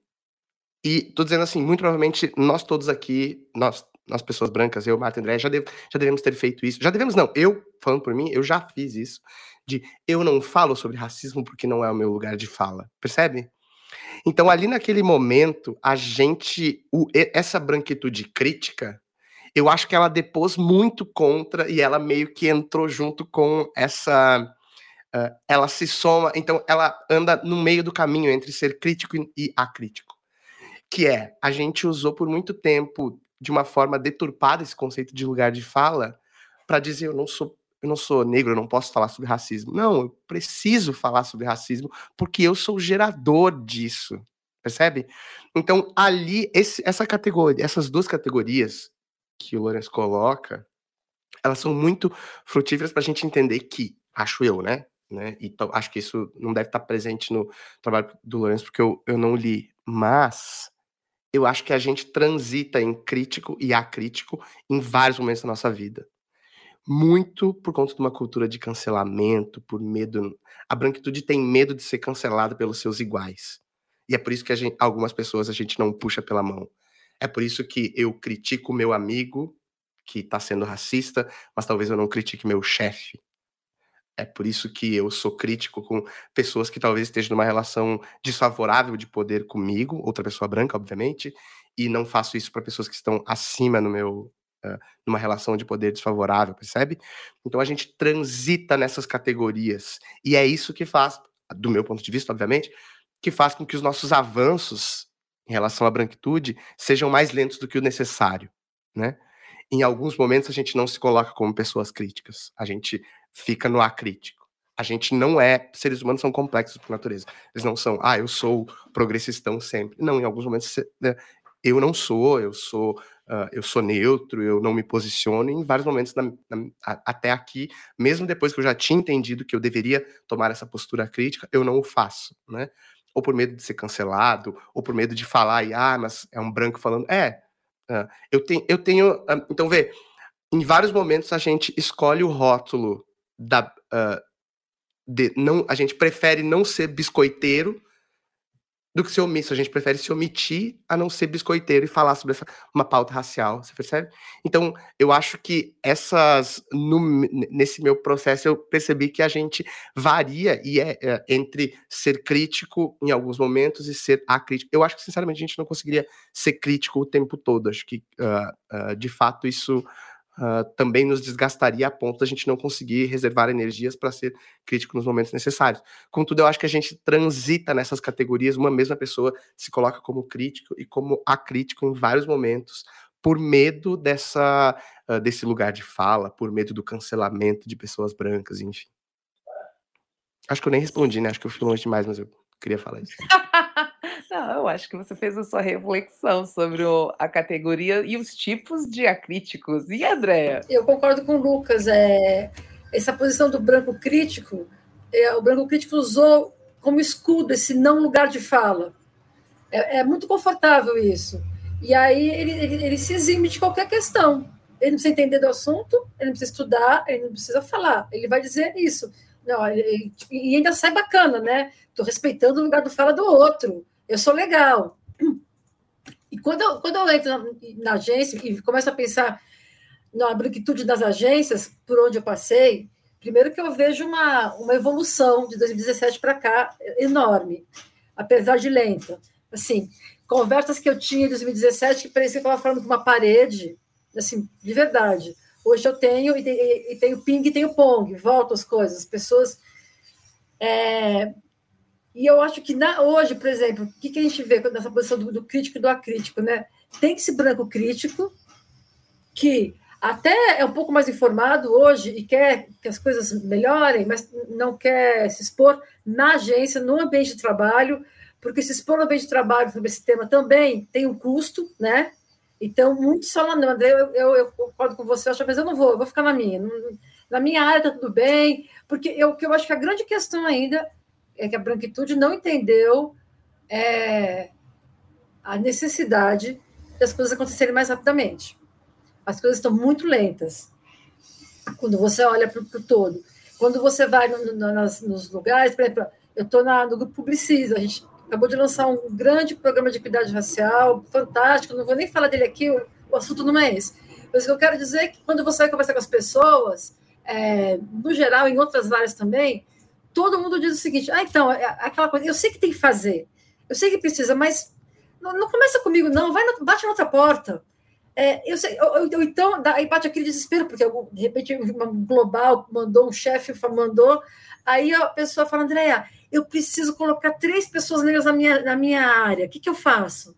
e tô dizendo assim, muito provavelmente nós todos aqui, nós, nós pessoas brancas, eu, Marta André, já, deve, já devemos ter feito isso. Já devemos, não, eu, falando por mim, eu já fiz isso. De eu não falo sobre racismo porque não é o meu lugar de fala. Percebe? Então, ali naquele momento, a gente. O, essa branquitude crítica, eu acho que ela depôs muito contra e ela meio que entrou junto com essa. Uh, ela se soma, então ela anda no meio do caminho entre ser crítico e acrítico que é a gente usou por muito tempo de uma forma deturpada esse conceito de lugar de fala para dizer eu não sou eu não sou negro, eu não posso falar sobre racismo. Não, eu preciso falar sobre racismo porque eu sou gerador disso. Percebe? Então, ali, esse, essa categoria, essas duas categorias que o Lourenço coloca, elas são muito frutíferas para a gente entender que, acho eu, né? né? E acho que isso não deve estar presente no trabalho do Lourenço, porque eu, eu não li. Mas eu acho que a gente transita em crítico e acrítico em vários momentos da nossa vida. Muito por conta de uma cultura de cancelamento, por medo. A branquitude tem medo de ser cancelada pelos seus iguais. E é por isso que gente, algumas pessoas a gente não puxa pela mão. É por isso que eu critico meu amigo que está sendo racista, mas talvez eu não critique meu chefe, é por isso que eu sou crítico com pessoas que talvez estejam numa relação desfavorável de poder comigo, outra pessoa branca, obviamente, e não faço isso para pessoas que estão acima no meu uh, numa relação de poder desfavorável, percebe? Então a gente transita nessas categorias e é isso que faz, do meu ponto de vista, obviamente, que faz com que os nossos avanços em relação à branquitude sejam mais lentos do que o necessário, né? Em alguns momentos a gente não se coloca como pessoas críticas, a gente fica no acrítico. A gente não é, seres humanos são complexos por natureza. Eles não são, ah, eu sou progressistão sempre. Não, em alguns momentos né, eu não sou, eu sou, uh, eu sou neutro, eu não me posiciono. em vários momentos na, na, até aqui, mesmo depois que eu já tinha entendido que eu deveria tomar essa postura crítica, eu não o faço, né? ou por medo de ser cancelado, ou por medo de falar, e, ah, mas é um branco falando. É, uh, eu, tenho, eu tenho. Uh, então, vê, em vários momentos a gente escolhe o rótulo da. Uh, de, não, a gente prefere não ser biscoiteiro do que ser omisso. A gente prefere se omitir a não ser biscoiteiro e falar sobre essa, uma pauta racial, você percebe? Então, eu acho que essas. No, nesse meu processo, eu percebi que a gente varia e é, é, entre ser crítico em alguns momentos e ser acrítico. Eu acho que, sinceramente, a gente não conseguiria ser crítico o tempo todo. Acho que, uh, uh, de fato, isso uh, também nos desgastaria a ponto da gente não conseguir reservar energias para ser crítico nos momentos necessários. Contudo, eu acho que a gente transita nessas categorias, uma mesma pessoa se coloca como crítico e como acrítico em vários momentos, por medo dessa, uh, desse lugar de fala, por medo do cancelamento de pessoas brancas, enfim. Acho que eu nem respondi, né? Acho que eu fui longe demais, mas eu queria falar isso. Não, eu acho que você fez a sua reflexão sobre o, a categoria e os tipos de acríticos. E Andréia? Eu concordo com o Lucas. É, essa posição do branco crítico, é, o branco crítico usou como escudo esse não lugar de fala. É, é muito confortável isso. E aí ele, ele, ele se exime de qualquer questão. Ele não precisa entender do assunto, ele não precisa estudar, ele não precisa falar. Ele vai dizer isso. Não, ele, e ainda sai bacana, né? Estou respeitando o lugar do fala do outro eu sou legal. E quando eu, quando eu entro na, na agência e começo a pensar na branquitude das agências, por onde eu passei, primeiro que eu vejo uma, uma evolução de 2017 para cá enorme, apesar de lenta. Assim, conversas que eu tinha em 2017 que parecia que eu estava falando com uma parede, assim, de verdade. Hoje eu tenho, e, tenho ping e tenho pong, volto as coisas. As pessoas é, e eu acho que na, hoje, por exemplo, o que, que a gente vê nessa posição do, do crítico e do acrítico? Né? Tem esse branco crítico, que até é um pouco mais informado hoje e quer que as coisas melhorem, mas não quer se expor na agência, no ambiente de trabalho, porque se expor no ambiente de trabalho sobre esse tema também tem um custo, né? Então, muito só não, André, eu, eu, eu concordo com você, mas eu não vou, eu vou ficar na minha. Na minha área está tudo bem, porque eu, eu acho que a grande questão ainda é que a branquitude não entendeu é, a necessidade das coisas acontecerem mais rapidamente. As coisas estão muito lentas. Quando você olha para o todo. Quando você vai no, no, nas, nos lugares, por exemplo, eu estou no grupo Publiciza, a gente acabou de lançar um grande programa de equidade racial, fantástico, não vou nem falar dele aqui, o, o assunto não é esse. Mas o que eu quero dizer é que quando você vai conversar com as pessoas, é, no geral, em outras áreas também, todo mundo diz o seguinte: ah, então, é aquela coisa, eu sei que tem que fazer, eu sei que precisa, mas não, não começa comigo, não, vai no, bate na outra porta. É, eu sei, eu, eu, então, aí bate aquele desespero, porque de repente uma global mandou, um chefe mandou, aí a pessoa fala, Andréia, eu preciso colocar três pessoas negras na minha, na minha área, o que, que eu faço?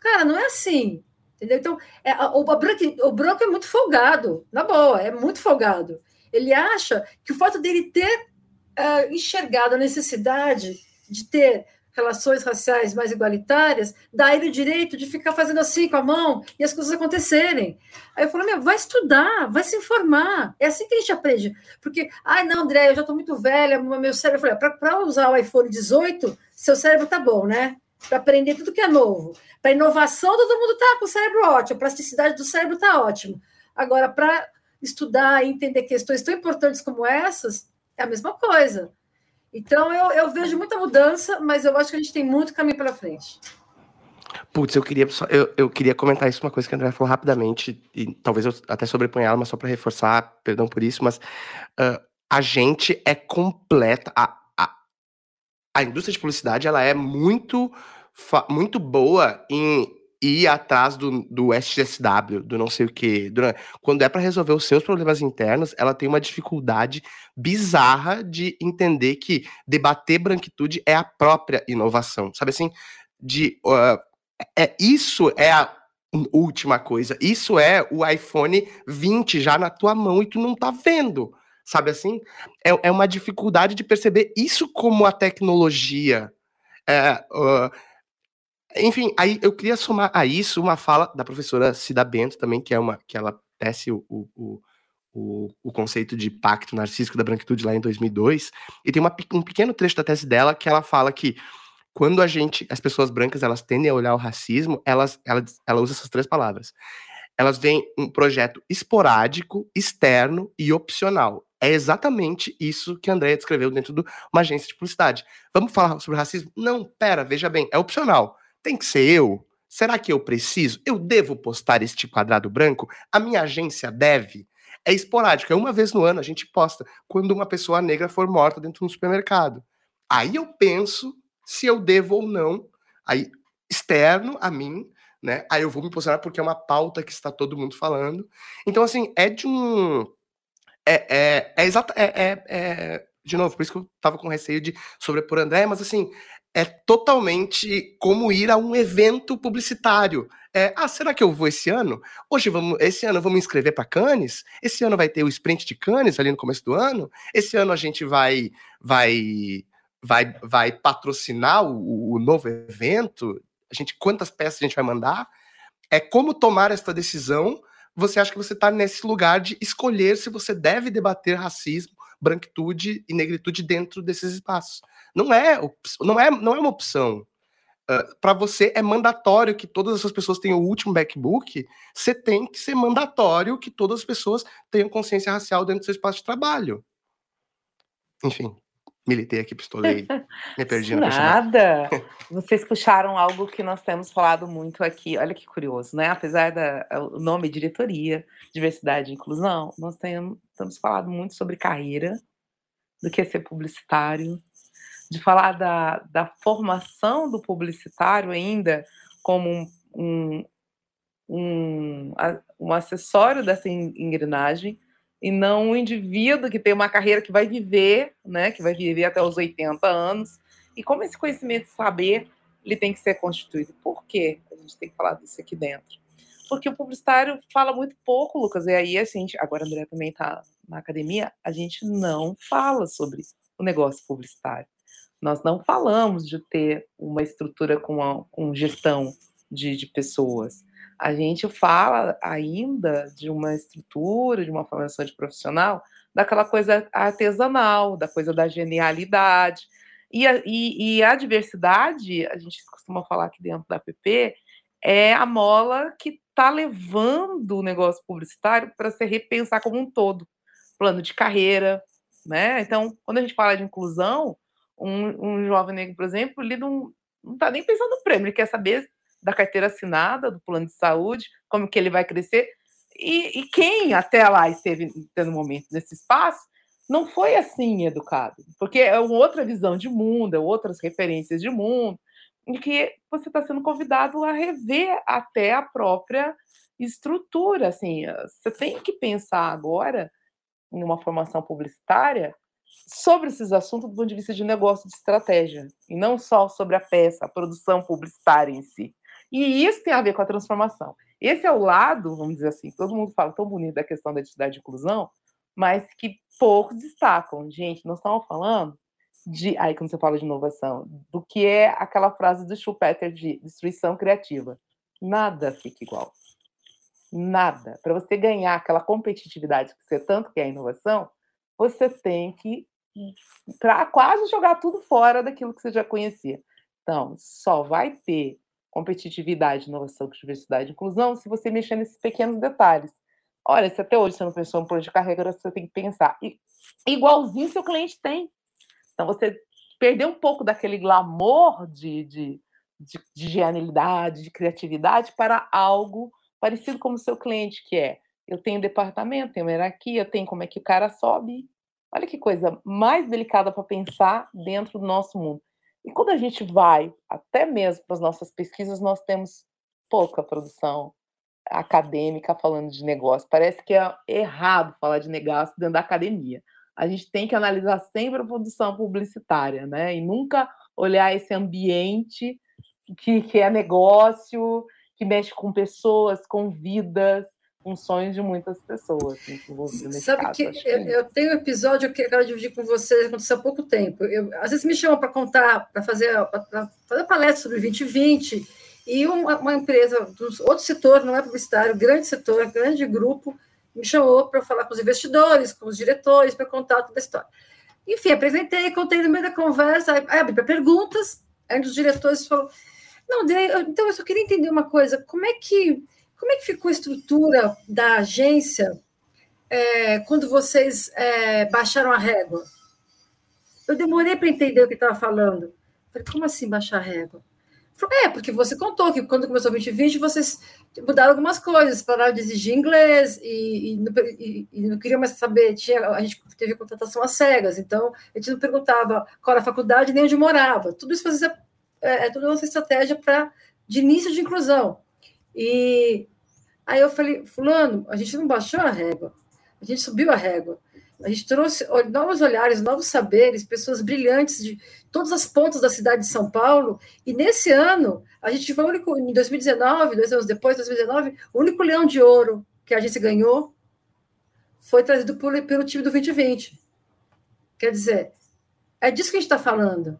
Cara, não é assim. Entendeu? Então, é, o, o, o branco é muito folgado, na boa, é muito folgado. Ele acha que o fato dele ter uh, enxergado a necessidade de ter relações raciais mais igualitárias, dá ele o direito de ficar fazendo assim com a mão e as coisas acontecerem. Aí eu falo, meu, vai estudar, vai se informar. É assim que a gente aprende. Porque, ai, não, André, eu já estou muito velha, meu cérebro. Eu falei, para usar o iPhone 18, seu cérebro tá bom, né? Para aprender tudo que é novo. Para inovação, todo mundo tá com o cérebro ótimo, a plasticidade do cérebro tá ótimo. Agora, para estudar e entender questões tão importantes como essas, é a mesma coisa. Então, eu, eu vejo muita mudança, mas eu acho que a gente tem muito caminho pela frente. Putz, eu queria, só, eu, eu queria comentar isso, uma coisa que a André falou rapidamente, e talvez eu até sobreponha ela, mas só para reforçar, perdão por isso, mas uh, a gente é completa. A, a, a indústria de publicidade ela é muito, muito boa em ir atrás do, do SGSW, do não sei o quê. Do, quando é para resolver os seus problemas internos, ela tem uma dificuldade bizarra de entender que debater branquitude é a própria inovação. Sabe assim? de uh, é isso é a última coisa. Isso é o iPhone 20 já na tua mão e tu não tá vendo. Sabe assim? É, é uma dificuldade de perceber isso como a tecnologia. É, uh, enfim, aí eu queria somar a isso uma fala da professora Cida Bento também, que é uma que ela tece o, o, o, o conceito de pacto narcísico da branquitude lá em 2002, e tem uma, um pequeno trecho da tese dela que ela fala que quando a gente, as pessoas brancas, elas tendem a olhar o racismo, elas, ela, ela usa essas três palavras. Elas veem um projeto esporádico, externo e opcional. É exatamente isso que a Andrea descreveu dentro de uma agência de publicidade. Vamos falar sobre racismo? Não, pera, veja bem, é opcional. Tem que ser eu? Será que eu preciso? Eu devo postar este quadrado branco? A minha agência deve? É esporádico, é uma vez no ano a gente posta quando uma pessoa negra for morta dentro de um supermercado. Aí eu penso se eu devo ou não, aí externo a mim, né? Aí eu vou me posicionar porque é uma pauta que está todo mundo falando. Então, assim, é de um. É, é, é exato. É, é, é, de novo, por isso que eu tava com receio de sobrepor André, mas assim, é totalmente como ir a um evento publicitário. É, ah, será que eu vou esse ano? Hoje vamos, esse ano vou me inscrever para Cannes. Esse ano vai ter o sprint de Cannes ali no começo do ano. Esse ano a gente vai vai vai, vai patrocinar o, o novo evento, a gente quantas peças a gente vai mandar, é como tomar esta decisão. Você acha que você está nesse lugar de escolher se você deve debater racismo, branquitude e negritude dentro desses espaços? Não é, não é, não é uma opção. Uh, para você é mandatório que todas essas pessoas tenham o último backbook, você tem que ser mandatório que todas as pessoas tenham consciência racial dentro do seu espaço de trabalho. Enfim, Militei aqui, pistolei, me perdi na Nada! Vocês puxaram algo que nós temos falado muito aqui. Olha que curioso, né? Apesar do nome diretoria, diversidade e inclusão, nós temos, temos falado muito sobre carreira, do que é ser publicitário, de falar da, da formação do publicitário ainda como um, um, um, um acessório dessa engrenagem, e não um indivíduo que tem uma carreira que vai viver, né, que vai viver até os 80 anos. E como esse conhecimento saber ele tem que ser constituído? Por quê? A gente tem que falar disso aqui dentro. Porque o publicitário fala muito pouco, Lucas, e aí a gente, agora a André também está na academia, a gente não fala sobre o negócio publicitário. Nós não falamos de ter uma estrutura com, a, com gestão de, de pessoas a gente fala ainda de uma estrutura, de uma formação de profissional, daquela coisa artesanal, da coisa da genialidade. E a, e, e a diversidade, a gente costuma falar aqui dentro da app, é a mola que está levando o negócio publicitário para se repensar como um todo. Plano de carreira, né? Então, quando a gente fala de inclusão, um, um jovem negro, por exemplo, ele não está nem pensando no prêmio, ele quer saber da carteira assinada, do plano de saúde, como que ele vai crescer. E, e quem até lá esteve tendo momento nesse espaço não foi assim educado, porque é outra visão de mundo, é outras referências de mundo, em que você está sendo convidado a rever até a própria estrutura. Assim, você tem que pensar agora em uma formação publicitária sobre esses assuntos do ponto de vista de negócio de estratégia, e não só sobre a peça, a produção publicitária em si. E isso tem a ver com a transformação. Esse é o lado, vamos dizer assim, todo mundo fala tão bonito da questão da identidade de inclusão, mas que poucos destacam. Gente, nós estamos falando de, aí quando você fala de inovação, do que é aquela frase do Schumpeter de destruição criativa. Nada fica igual. Nada. Para você ganhar aquela competitividade que você tanto quer a inovação, você tem que para quase jogar tudo fora daquilo que você já conhecia. Então, só vai ter competitividade, inovação, diversidade e inclusão se você mexer nesses pequenos detalhes. Olha, se até hoje você não pensou no plano de carreira, você tem que pensar. E, igualzinho seu cliente tem. Então, você perdeu um pouco daquele glamour de, de, de, de genialidade, de criatividade, para algo parecido como o seu cliente, que é eu tenho departamento, tenho hierarquia, tenho como é que o cara sobe. Olha que coisa mais delicada para pensar dentro do nosso mundo. E quando a gente vai, até mesmo para as nossas pesquisas, nós temos pouca produção acadêmica falando de negócio. Parece que é errado falar de negócio dentro da academia. A gente tem que analisar sempre a produção publicitária, né? E nunca olhar esse ambiente que, que é negócio, que mexe com pessoas, com vidas, com sonhos de muitas pessoas Sabe caso, que, eu, que eu, tenho um episódio que eu quero dividir com vocês, aconteceu há pouco tempo. Eu, às vezes me chamam para contar, para fazer, fazer palestra sobre 2020, e uma, uma empresa, outro setor, não é publicitário, grande setor, grande grupo, me chamou para falar com os investidores, com os diretores, para contar toda a história. Enfim, apresentei, contei no meio da conversa, aí abri para perguntas, aí um dos diretores falou, não, então eu só queria entender uma coisa, como é que, como é que ficou a estrutura da agência é, quando vocês é, baixaram a régua? Eu demorei para entender o que estava falando. Falei, como assim baixar a régua? É, porque você contou que quando começou o 2020, vocês mudaram algumas coisas, pararam de exigir inglês e, e, e, e não queriam mais saber. Tinha, a gente teve contratação às cegas, então a gente não perguntava qual era a faculdade nem onde morava. Tudo isso fazia, é, é toda a nossa estratégia para de início de inclusão. E aí eu falei, Fulano, a gente não baixou a régua, a gente subiu a régua. A gente trouxe novos olhares, novos saberes, pessoas brilhantes de todas as pontas da cidade de São Paulo. E nesse ano, a gente foi o único, em 2019, dois anos depois, 2019, o único leão de ouro que a gente ganhou foi trazido por, pelo time do 2020. Quer dizer, é disso que a gente está falando.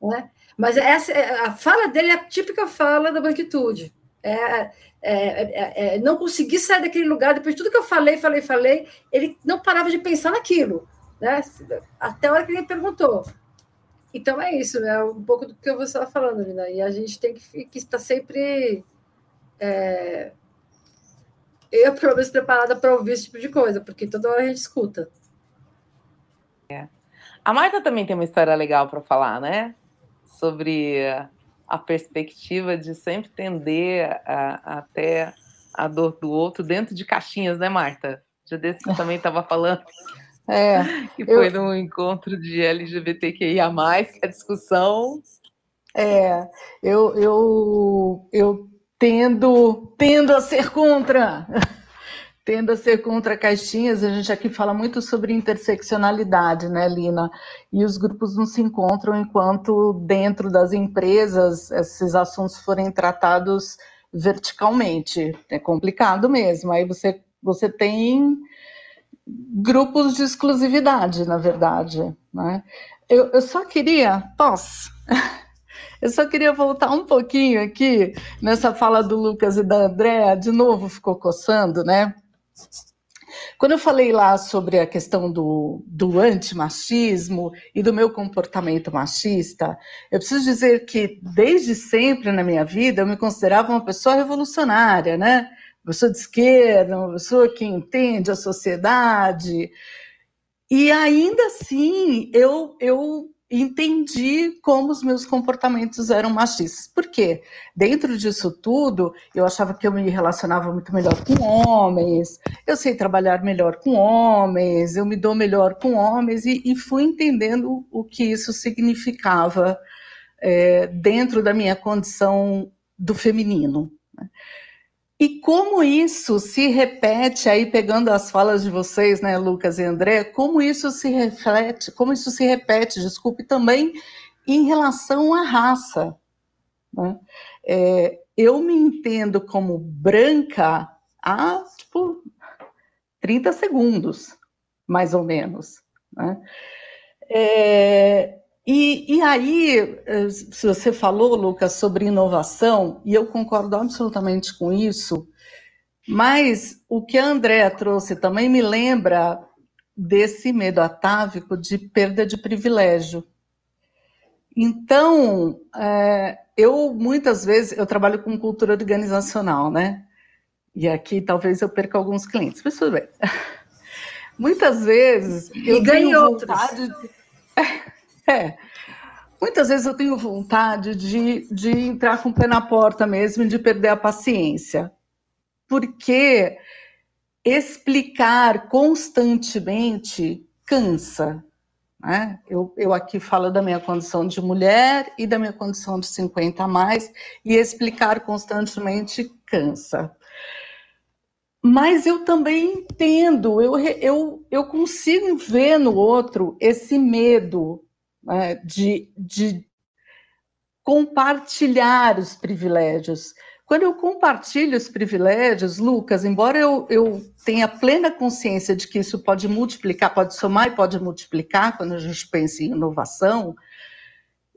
Né? Mas essa, a fala dele é a típica fala da branquitude. É, é, é, é, não conseguir sair daquele lugar, depois de tudo que eu falei, falei, falei, ele não parava de pensar naquilo, né? Até a hora que ele perguntou. Então é isso, é um pouco do que você estava falando, Lina. E a gente tem que, que estar sempre. É, eu, pelo menos, preparada para ouvir esse tipo de coisa, porque toda hora a gente escuta. É. A Marta também tem uma história legal para falar, né? Sobre a perspectiva de sempre tender a, até a dor do outro dentro de caixinhas, né, Marta? Já desse que também estava falando. É, que foi eu... num encontro de LGBTQIA, a discussão. É, eu, eu, eu tendo, tendo a ser contra tendo a ser contra caixinhas, a gente aqui fala muito sobre interseccionalidade, né, Lina? E os grupos não se encontram enquanto dentro das empresas esses assuntos forem tratados verticalmente. É complicado mesmo. Aí você, você tem grupos de exclusividade, na verdade. Né? Eu, eu só queria, posso? Eu só queria voltar um pouquinho aqui nessa fala do Lucas e da Andréa, de novo ficou coçando, né? Quando eu falei lá sobre a questão do, do antimachismo e do meu comportamento machista, eu preciso dizer que desde sempre na minha vida eu me considerava uma pessoa revolucionária, né? Uma pessoa de esquerda, uma pessoa que entende a sociedade. E ainda assim eu, eu entendi como os meus comportamentos eram machistas. Por quê? Dentro disso tudo, eu achava que eu me relacionava muito melhor com homens, eu sei trabalhar melhor com homens, eu me dou melhor com homens, e, e fui entendendo o que isso significava é, dentro da minha condição do feminino. Né? E como isso se repete aí pegando as falas de vocês, né, Lucas e André, como isso se reflete, como isso se repete, desculpe, também em relação à raça. Né? É, eu me entendo como branca há tipo 30 segundos, mais ou menos. Né? É, e, e, aí, eh, se você falou, Lucas, sobre inovação, e eu concordo absolutamente com isso, mas o que a Andrea trouxe também me lembra desse medo atávico de perda de privilégio. Então, é, eu muitas vezes, eu trabalho com cultura organizacional, né? E aqui talvez eu perca alguns clientes, mas tudo bem. Muitas vezes eu e ganhe outros. De... É. Muitas vezes eu tenho vontade de, de entrar com o pé na porta mesmo de perder a paciência. Porque explicar constantemente cansa. Né? Eu, eu aqui falo da minha condição de mulher e da minha condição de 50 a mais, e explicar constantemente cansa. Mas eu também entendo, eu, eu, eu consigo ver no outro esse medo de, de compartilhar os privilégios. Quando eu compartilho os privilégios, Lucas, embora eu, eu tenha plena consciência de que isso pode multiplicar, pode somar e pode multiplicar quando a gente pensa em inovação,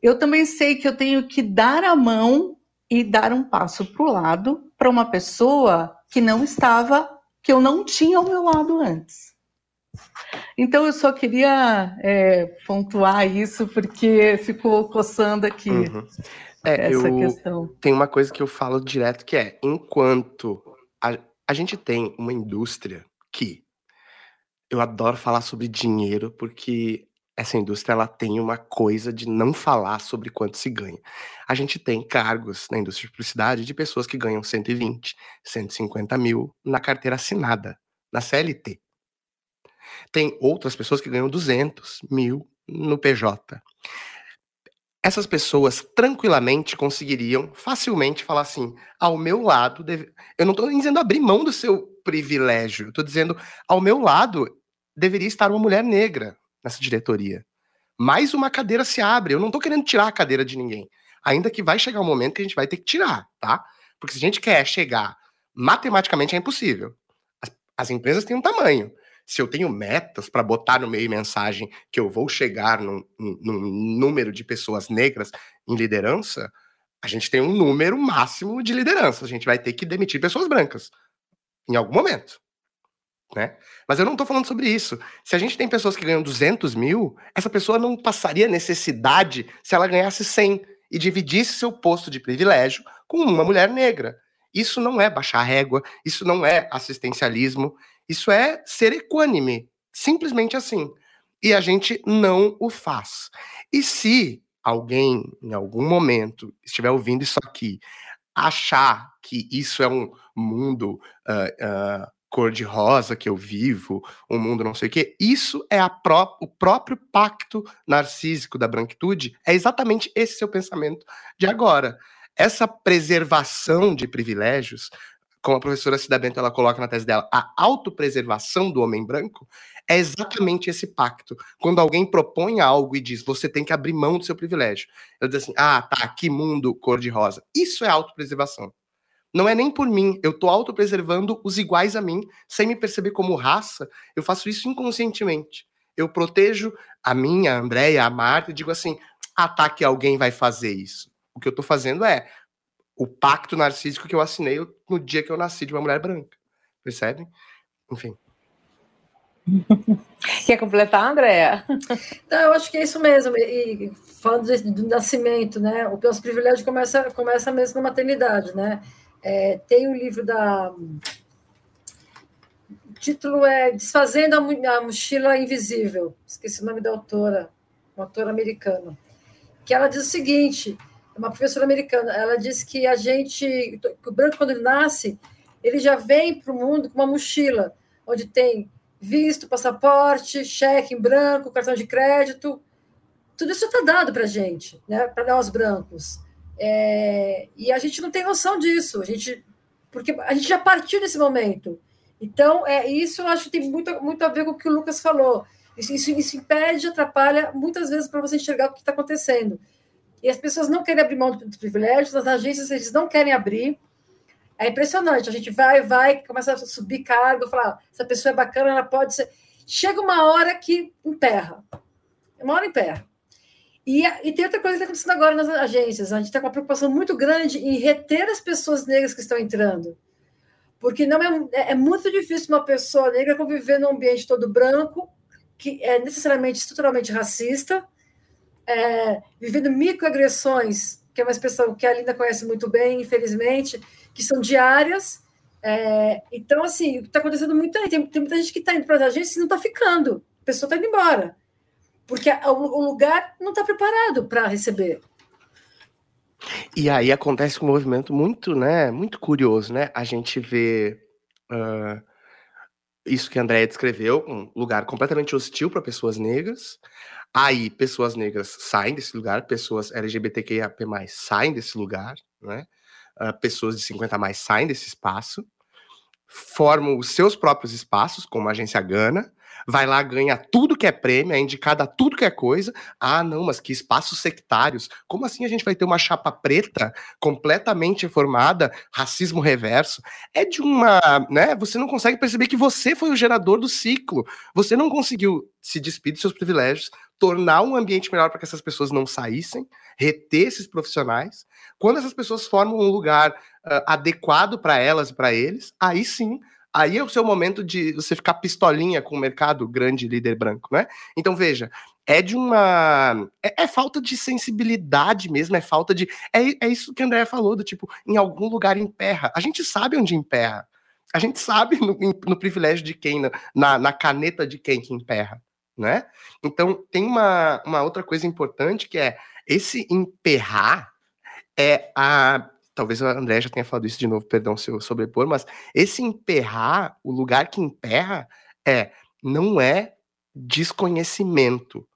eu também sei que eu tenho que dar a mão e dar um passo para o lado para uma pessoa que não estava, que eu não tinha ao meu lado antes. Então eu só queria é, pontuar isso porque ficou coçando aqui uhum. é, essa questão. Tem uma coisa que eu falo direto que é enquanto a, a gente tem uma indústria que eu adoro falar sobre dinheiro porque essa indústria ela tem uma coisa de não falar sobre quanto se ganha. A gente tem cargos na indústria de publicidade de pessoas que ganham 120, 150 mil na carteira assinada, na CLT. Tem outras pessoas que ganham 200 mil no PJ. Essas pessoas tranquilamente conseguiriam facilmente falar assim: ao meu lado, deve... eu não estou dizendo abrir mão do seu privilégio, estou dizendo ao meu lado deveria estar uma mulher negra nessa diretoria. Mais uma cadeira se abre. Eu não estou querendo tirar a cadeira de ninguém. Ainda que vai chegar um momento que a gente vai ter que tirar, tá? Porque se a gente quer chegar, matematicamente é impossível. As, as empresas têm um tamanho. Se eu tenho metas para botar no meio mensagem que eu vou chegar num, num número de pessoas negras em liderança, a gente tem um número máximo de liderança. A gente vai ter que demitir pessoas brancas em algum momento né? Mas eu não estou falando sobre isso. Se a gente tem pessoas que ganham 200 mil, essa pessoa não passaria necessidade se ela ganhasse 100 e dividisse seu posto de privilégio com uma mulher negra. Isso não é baixar régua, isso não é assistencialismo, isso é ser equânime, simplesmente assim. E a gente não o faz. E se alguém, em algum momento, estiver ouvindo isso aqui, achar que isso é um mundo uh, uh, cor-de-rosa que eu vivo, um mundo não sei o quê, isso é pró o próprio pacto narcísico da branquitude, é exatamente esse seu pensamento de agora. Essa preservação de privilégios, como a professora Cida Bento ela coloca na tese dela, a autopreservação do homem branco, é exatamente esse pacto. Quando alguém propõe algo e diz, você tem que abrir mão do seu privilégio. Ela diz assim, ah, tá, que mundo cor-de-rosa. Isso é autopreservação. Não é nem por mim, eu tô autopreservando os iguais a mim, sem me perceber como raça, eu faço isso inconscientemente. Eu protejo a minha, a Andréia, a Marta, e digo assim: ah, tá, que alguém vai fazer isso. O que eu tô fazendo é o pacto narcísico que eu assinei no dia que eu nasci de uma mulher branca. Percebe? Enfim. Quer completar, Andréa? Não, eu acho que é isso mesmo. E, falando do nascimento, né? O nosso privilégio começa, começa mesmo na maternidade, né? É, tem o um livro da. O título é Desfazendo a Mochila Invisível. Esqueci o nome da autora, uma autora americana. Que ela diz o seguinte: uma professora americana, ela diz que a gente, o branco, quando ele nasce, ele já vem para o mundo com uma mochila, onde tem visto, passaporte, cheque em branco, cartão de crédito. Tudo isso está dado para a gente, né, para nós brancos. É, e a gente não tem noção disso, a gente, porque a gente já partiu desse momento. Então, é, isso eu acho que tem muito, muito a ver com o que o Lucas falou. Isso, isso, isso impede, atrapalha muitas vezes para você enxergar o que está acontecendo. E as pessoas não querem abrir mão dos privilégios, as agências eles não querem abrir. É impressionante, a gente vai, vai, começa a subir cargo, falar, essa pessoa é bacana, ela pode ser. Chega uma hora que emperra. Uma hora emperra. E, e tem outra coisa que está acontecendo agora nas agências. A gente está com uma preocupação muito grande em reter as pessoas negras que estão entrando. Porque não é, é, é muito difícil uma pessoa negra conviver num ambiente todo branco, que é necessariamente estruturalmente racista, é, vivendo microagressões, que é uma expressão que a Linda conhece muito bem, infelizmente, que são diárias. É, então, assim, o que está acontecendo muito aí, tem, tem muita gente que está indo para as agências e não está ficando, a pessoa está indo embora porque o lugar não está preparado para receber. E aí acontece um movimento muito, né, muito curioso, né? A gente vê uh, isso que a Andrea descreveu, um lugar completamente hostil para pessoas negras. Aí pessoas negras saem desse lugar, pessoas LGBTQIAP+, saem desse lugar, né? Uh, pessoas de 50 mais saem desse espaço, formam os seus próprios espaços, como a agência Gana, vai lá, ganha tudo que é prêmio, é indicada a tudo que é coisa. Ah, não, mas que espaços sectários. Como assim a gente vai ter uma chapa preta completamente formada, racismo reverso? É de uma, né? Você não consegue perceber que você foi o gerador do ciclo. Você não conseguiu se despedir dos seus privilégios, tornar um ambiente melhor para que essas pessoas não saíssem, reter esses profissionais. Quando essas pessoas formam um lugar uh, adequado para elas e para eles, aí sim aí é o seu momento de você ficar pistolinha com o mercado grande líder branco, né? Então veja, é de uma. É, é, falta de sensibilidade mesmo, é falta de. É, é isso que a Andrea falou, do tipo, em algum lugar emperra. A gente sabe onde emperra. A gente sabe no, no privilégio de quem, na, na caneta de quem que emperra, né? Então tem uma, uma outra coisa importante que é esse emperrar é a talvez a André já tenha falado isso de novo, perdão se eu sobrepor, mas esse emperrar, o lugar que emperra é não é desconhecimento,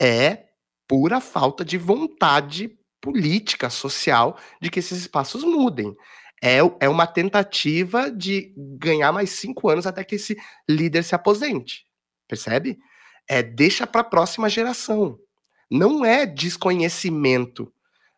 é pura falta de vontade política, social, de que esses espaços mudem. É, é uma tentativa de ganhar mais cinco anos até que esse líder se aposente. Percebe? É deixa para a próxima geração. Não é desconhecimento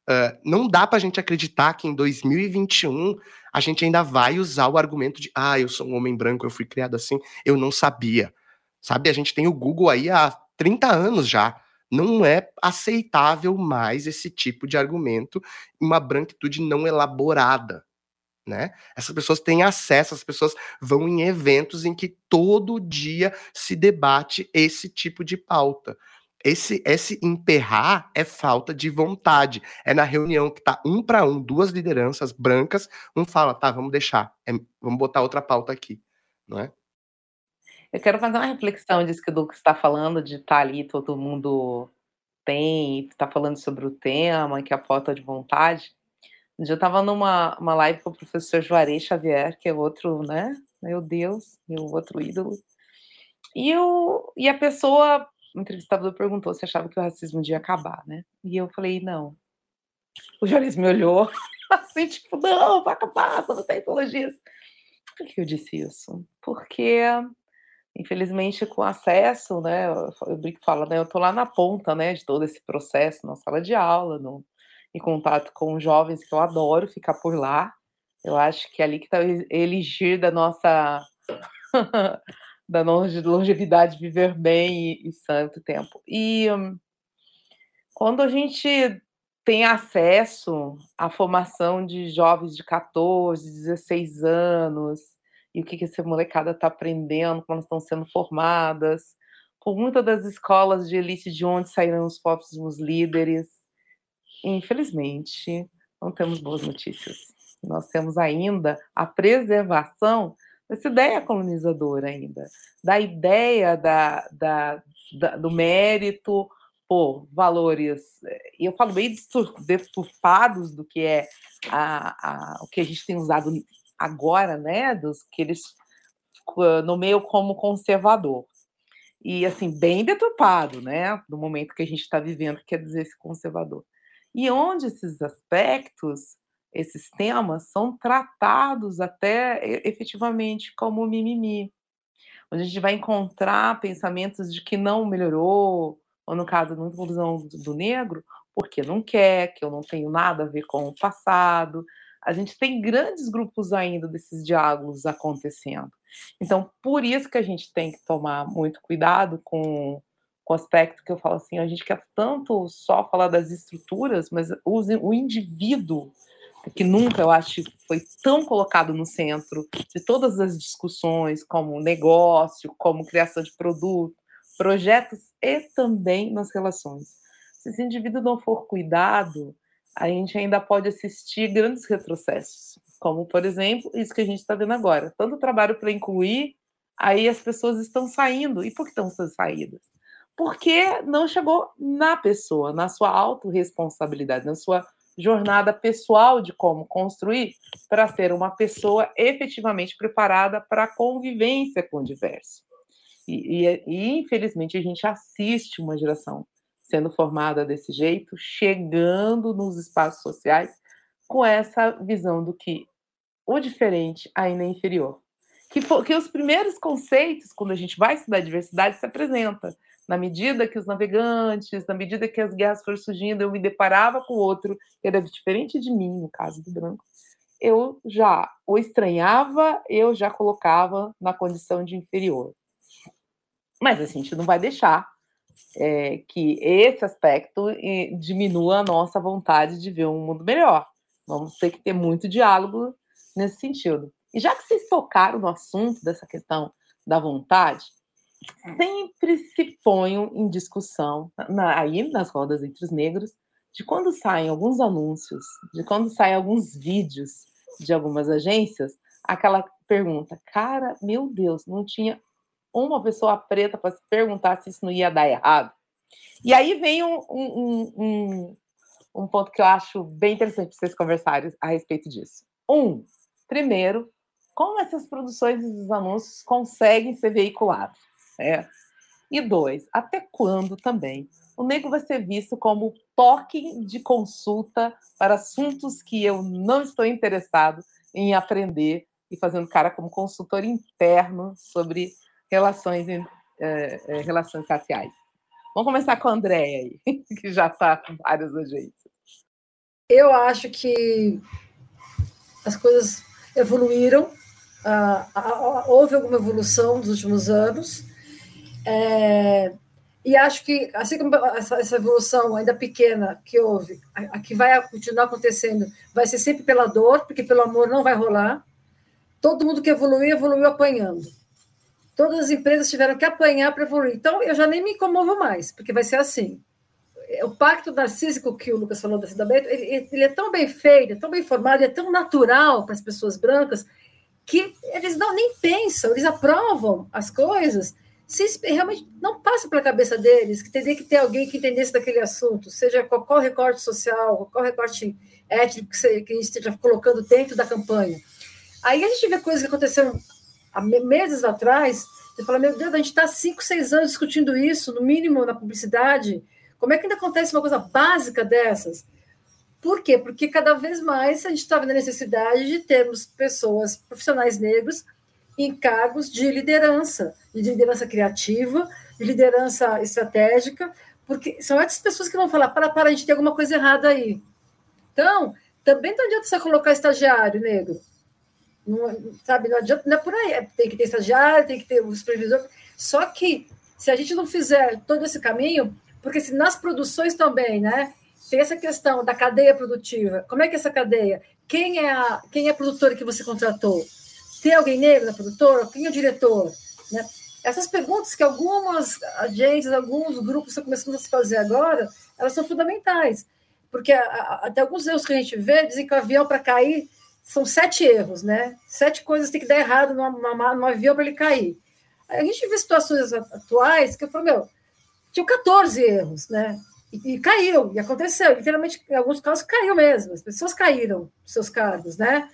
Uh, não dá para a gente acreditar que em 2021 a gente ainda vai usar o argumento de ah, eu sou um homem branco, eu fui criado assim, eu não sabia. Sabe, a gente tem o Google aí há 30 anos já. Não é aceitável mais esse tipo de argumento, uma branquitude não elaborada. Né? Essas pessoas têm acesso, as pessoas vão em eventos em que todo dia se debate esse tipo de pauta. Esse, esse emperrar é falta de vontade. É na reunião que tá um para um, duas lideranças brancas, um fala, tá, vamos deixar, é, vamos botar outra pauta aqui, não é? Eu quero fazer uma reflexão disso que o Lucas está falando, de estar tá ali, todo mundo tem, está falando sobre o tema, que é a falta de vontade. Eu estava numa uma live com o professor Juarez Xavier, que é outro, né? Meu Deus, meu outro ídolo. E, eu, e a pessoa o entrevistador perguntou se achava que o racismo ia acabar, né? E eu falei, não. O jornalista me olhou assim, tipo, não, vai acabar quando tem ideologias. Por que eu disse isso? Porque, infelizmente, com acesso, né, eu brinco fala, né, eu tô lá na ponta, né, de todo esse processo, na sala de aula, no, em contato com jovens que eu adoro ficar por lá. Eu acho que é ali que está eligir da nossa da longevidade, viver bem e, e santo tempo. E quando a gente tem acesso à formação de jovens de 14, 16 anos, e o que, que essa molecada está aprendendo, como estão sendo formadas, por muitas das escolas de elite de onde saíram os próximos líderes, infelizmente, não temos boas notícias. Nós temos ainda a preservação essa ideia colonizadora ainda, da ideia da, da, da do mérito por valores, eu falo bem deturpados do que é a, a, o que a gente tem usado agora, né, dos que eles nomeiam como conservador. E, assim, bem deturpado, né, no momento que a gente está vivendo, quer dizer esse conservador. E onde esses aspectos esses temas são tratados até efetivamente como mimimi, onde a gente vai encontrar pensamentos de que não melhorou, ou no caso da inclusão do negro, porque não quer, que eu não tenho nada a ver com o passado. A gente tem grandes grupos ainda desses diálogos acontecendo. Então, por isso que a gente tem que tomar muito cuidado com, com o aspecto que eu falo assim, a gente quer tanto só falar das estruturas, mas o, o indivíduo que nunca eu acho foi tão colocado no centro de todas as discussões, como negócio, como criação de produto, projetos e também nas relações. Se esse indivíduo não for cuidado, a gente ainda pode assistir grandes retrocessos, como, por exemplo, isso que a gente está vendo agora. Tanto trabalho para incluir, aí as pessoas estão saindo. E por que estão saídas? Porque não chegou na pessoa, na sua autorresponsabilidade, na sua jornada pessoal de como construir para ser uma pessoa efetivamente preparada para a convivência com o diverso. E, e, e, infelizmente a gente assiste uma geração sendo formada desse jeito, chegando nos espaços sociais com essa visão do que o diferente ainda é inferior, que, que os primeiros conceitos, quando a gente vai estudar diversidade, se apresenta. Na medida que os navegantes, na medida que as guerras foram surgindo, eu me deparava com outro que era diferente de mim, no caso do branco, eu já o estranhava, eu já colocava na condição de inferior. Mas a gente não vai deixar é, que esse aspecto diminua a nossa vontade de ver um mundo melhor. Vamos ter que ter muito diálogo nesse sentido. E já que vocês tocaram no assunto dessa questão da vontade, sempre se ponham em discussão, na, aí nas rodas entre os negros, de quando saem alguns anúncios, de quando saem alguns vídeos de algumas agências, aquela pergunta, cara, meu Deus, não tinha uma pessoa preta para se perguntar se isso não ia dar errado. E aí vem um, um, um, um ponto que eu acho bem interessante para vocês conversarem a respeito disso. Um, primeiro, como essas produções e os anúncios conseguem ser veiculados? E dois, até quando também o negro vai ser visto como toque de consulta para assuntos que eu não estou interessado em aprender e fazendo cara como consultor interno sobre relações, é, é, relações raciais. Vamos começar com a Andréia aí, que já está com várias agências. Eu acho que as coisas evoluíram, ah, houve alguma evolução nos últimos anos, é, e acho que, assim como essa, essa, evolução ainda pequena que houve, a, a, que vai continuar acontecendo, vai ser sempre pela dor, porque pelo amor não vai rolar. Todo mundo que evoluiu, evoluiu apanhando. Todas as empresas tiveram que apanhar para evoluir. Então, eu já nem me incomovo mais, porque vai ser assim. O pacto narcísico que o Lucas falou da Cidadania, ele, ele é tão bem feito, é tão bem formado, é tão natural para as pessoas brancas, que eles não nem pensam, eles aprovam as coisas se realmente não passa pela cabeça deles que teria que ter alguém que entendesse daquele assunto, seja qual recorte social, qual recorte étnico que, você, que a gente esteja colocando dentro da campanha. Aí a gente vê coisas que aconteceram há meses atrás, você fala, meu Deus, a gente está cinco, seis anos discutindo isso, no mínimo na publicidade. Como é que ainda acontece uma coisa básica dessas? Por quê? Porque cada vez mais a gente está vendo a necessidade de termos pessoas, profissionais negros, em cargos de liderança, de liderança criativa, de liderança estratégica, porque são essas pessoas que vão falar: para, para, a gente tem alguma coisa errada aí. Então, também não adianta você colocar estagiário negro. Não, sabe, não adianta, não é por aí. É, tem que ter estagiário, tem que ter o supervisor. Só que, se a gente não fizer todo esse caminho, porque se nas produções também, né? Tem essa questão da cadeia produtiva. Como é que é essa cadeia? Quem é a, quem é a produtora que você contratou? Tem alguém negro na produtora? Quem é o diretor? Né? Essas perguntas que algumas agências, alguns grupos estão começando a se fazer agora, elas são fundamentais. Porque até alguns erros que a gente vê dizem que o avião, para cair, são sete erros, né? Sete coisas tem que dar errado no, avião para ele cair. A gente vê situações atuais que eu falo, meu, tinha 14 erros, né? E, e, caiu, e aconteceu. Literalmente, em alguns casos, caiu mesmo. As pessoas caíram dos seus cargos, né?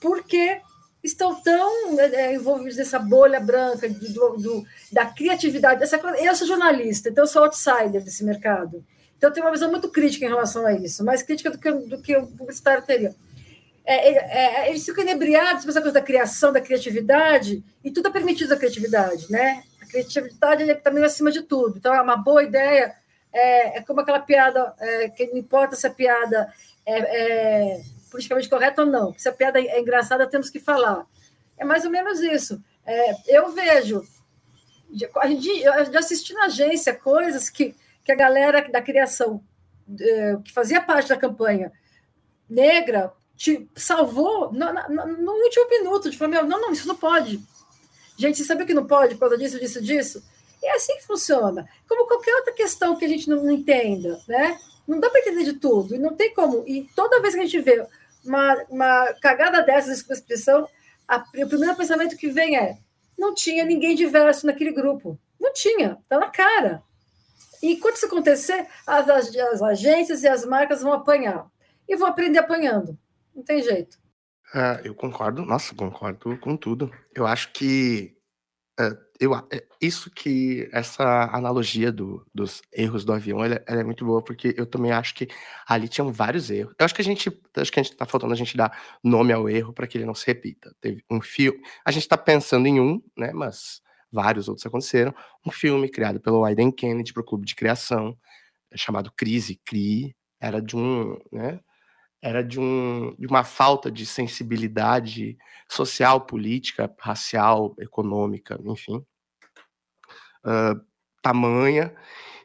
Porque estão tão é, envolvidos nessa bolha branca do, do, da criatividade. Coisa. Eu sou jornalista, então eu sou outsider desse mercado. Então eu tenho uma visão muito crítica em relação a isso, mais crítica do que, do que o publicitário teria. É, é, é eles ficam inebriados com essa coisa da criação, da criatividade, e tudo é permitido a criatividade, né? A criatividade está meio acima de tudo. Então, é uma boa ideia. É, é como aquela piada, é, que não importa se a piada é, politicamente correto ou não. Se a piada é engraçada, temos que falar. É mais ou menos isso. É, eu vejo, a gente, já assisti na agência coisas que, que a galera da criação, é, que fazia parte da campanha negra, te salvou no, no, no último minuto, de falar, não, não, isso não pode. Gente, você sabe que não pode por causa disso, disso, disso? E é assim que funciona. Como qualquer outra questão que a gente não entenda, né? Não dá para entender de tudo, e não tem como. E toda vez que a gente vê uma, uma cagada dessas de expressão, a, o primeiro pensamento que vem é: não tinha ninguém diverso naquele grupo. Não tinha, tá na cara. E quando isso acontecer, as, as agências e as marcas vão apanhar. E vão aprender apanhando. Não tem jeito. É, eu concordo, nossa, concordo com tudo. Eu acho que é, eu, é, isso que essa analogia do, dos erros do avião, ela, ela, é muito boa porque eu também acho que ali tinham vários erros. Eu acho que a gente, acho que a gente tá faltando a gente dar nome ao erro para que ele não se repita. Teve um filme, a gente está pensando em um, né? Mas vários outros aconteceram. Um filme criado pelo Wyden Kennedy para o Clube de Criação, chamado Crise, CRI, era de um, né? Era de, um, de uma falta de sensibilidade social, política, racial, econômica, enfim, uh, tamanha,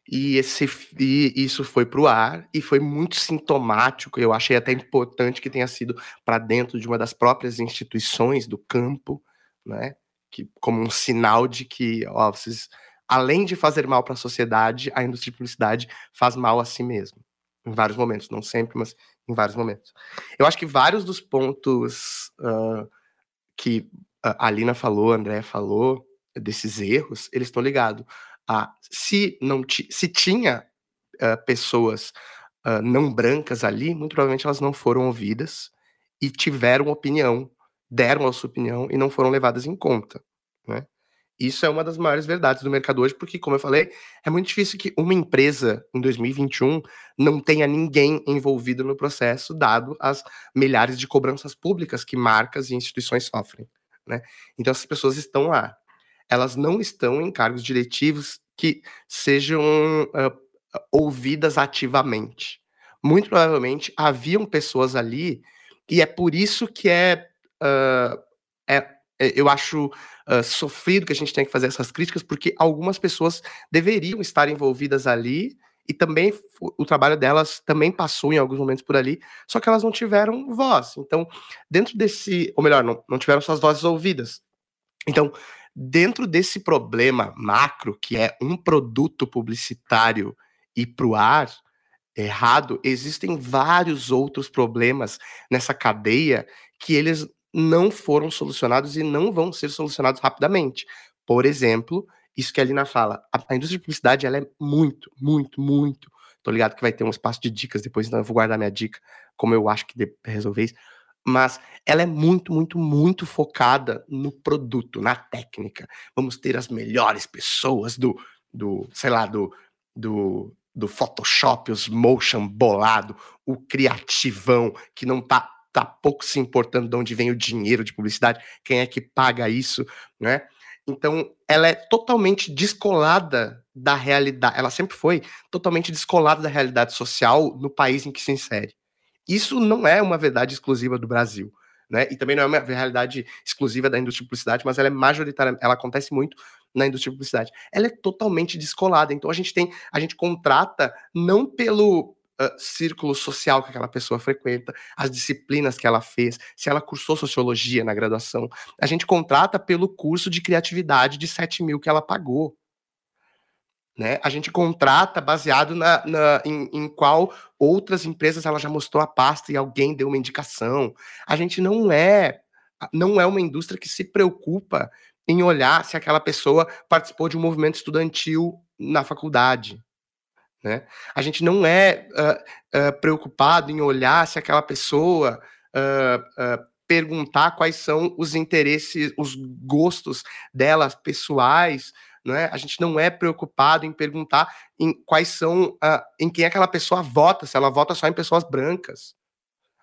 e, esse, e isso foi para o ar e foi muito sintomático. Eu achei até importante que tenha sido para dentro de uma das próprias instituições do campo, né? Que, como um sinal de que, ó, vocês, além de fazer mal para a sociedade, a indústria de publicidade faz mal a si mesma em vários momentos, não sempre, mas em vários momentos. Eu acho que vários dos pontos uh, que a Lina falou, a André falou, desses erros, eles estão ligados a se não se tinha uh, pessoas uh, não brancas ali, muito provavelmente elas não foram ouvidas e tiveram opinião, deram a sua opinião e não foram levadas em conta, né? Isso é uma das maiores verdades do mercado hoje, porque, como eu falei, é muito difícil que uma empresa em 2021 não tenha ninguém envolvido no processo, dado as milhares de cobranças públicas que marcas e instituições sofrem. Né? Então, essas pessoas estão lá. Elas não estão em cargos diretivos que sejam uh, ouvidas ativamente. Muito provavelmente haviam pessoas ali, e é por isso que é, uh, é eu acho uh, sofrido que a gente tenha que fazer essas críticas, porque algumas pessoas deveriam estar envolvidas ali e também o trabalho delas também passou em alguns momentos por ali, só que elas não tiveram voz. Então, dentro desse, ou melhor, não, não tiveram suas vozes ouvidas. Então, dentro desse problema macro, que é um produto publicitário e para o ar errado, existem vários outros problemas nessa cadeia que eles não foram solucionados e não vão ser solucionados rapidamente. Por exemplo, isso que a Lina fala, a, a indústria de publicidade ela é muito, muito, muito. Tô ligado que vai ter um espaço de dicas depois, então eu vou guardar minha dica, como eu acho que resolver isso. Mas ela é muito, muito, muito focada no produto, na técnica. Vamos ter as melhores pessoas do, do sei lá, do, do, do Photoshop, os motion bolado, o criativão que não tá tá pouco se importando de onde vem o dinheiro de publicidade, quem é que paga isso, né? Então, ela é totalmente descolada da realidade, ela sempre foi totalmente descolada da realidade social no país em que se insere. Isso não é uma verdade exclusiva do Brasil, né? E também não é uma realidade exclusiva da indústria de publicidade, mas ela é majoritária, ela acontece muito na indústria de publicidade. Ela é totalmente descolada. Então a gente tem, a gente contrata não pelo uh, círculo social que aquela pessoa frequenta, as disciplinas que ela fez, se ela cursou sociologia na graduação. A gente contrata pelo curso de criatividade de 7 mil que ela pagou. Né? A gente contrata baseado na, na em, em, qual outras empresas ela já mostrou a pasta e alguém deu uma indicação. A gente não é não é uma indústria que se preocupa em olhar se aquela pessoa participou de um movimento estudantil na faculdade. Né? A gente não é uh, uh, preocupado em olhar se aquela pessoa uh, perguntar quais são os interesses, os gostos delas pessoais, né? A gente não é preocupado em perguntar em quais são, em quem aquela pessoa vota, se ela vota só em pessoas brancas.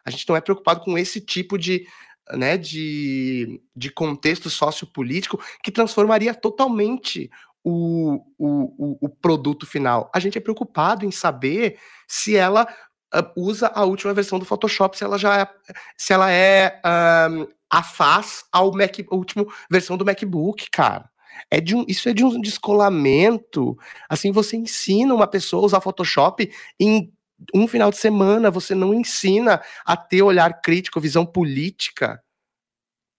A gente não é preocupado com esse tipo de, né, de, de contexto sociopolítico que transformaria totalmente o, o, o, produto final. A gente é preocupado em saber se ela uh, usa a última versão do Photoshop, se ela já é, se ela é um, afaz ao Mac, última versão do MacBook, cara. É de um, isso é de um descolamento. Assim, você ensina uma pessoa a usar Photoshop em um final de semana, você não ensina a ter olhar crítico, visão política.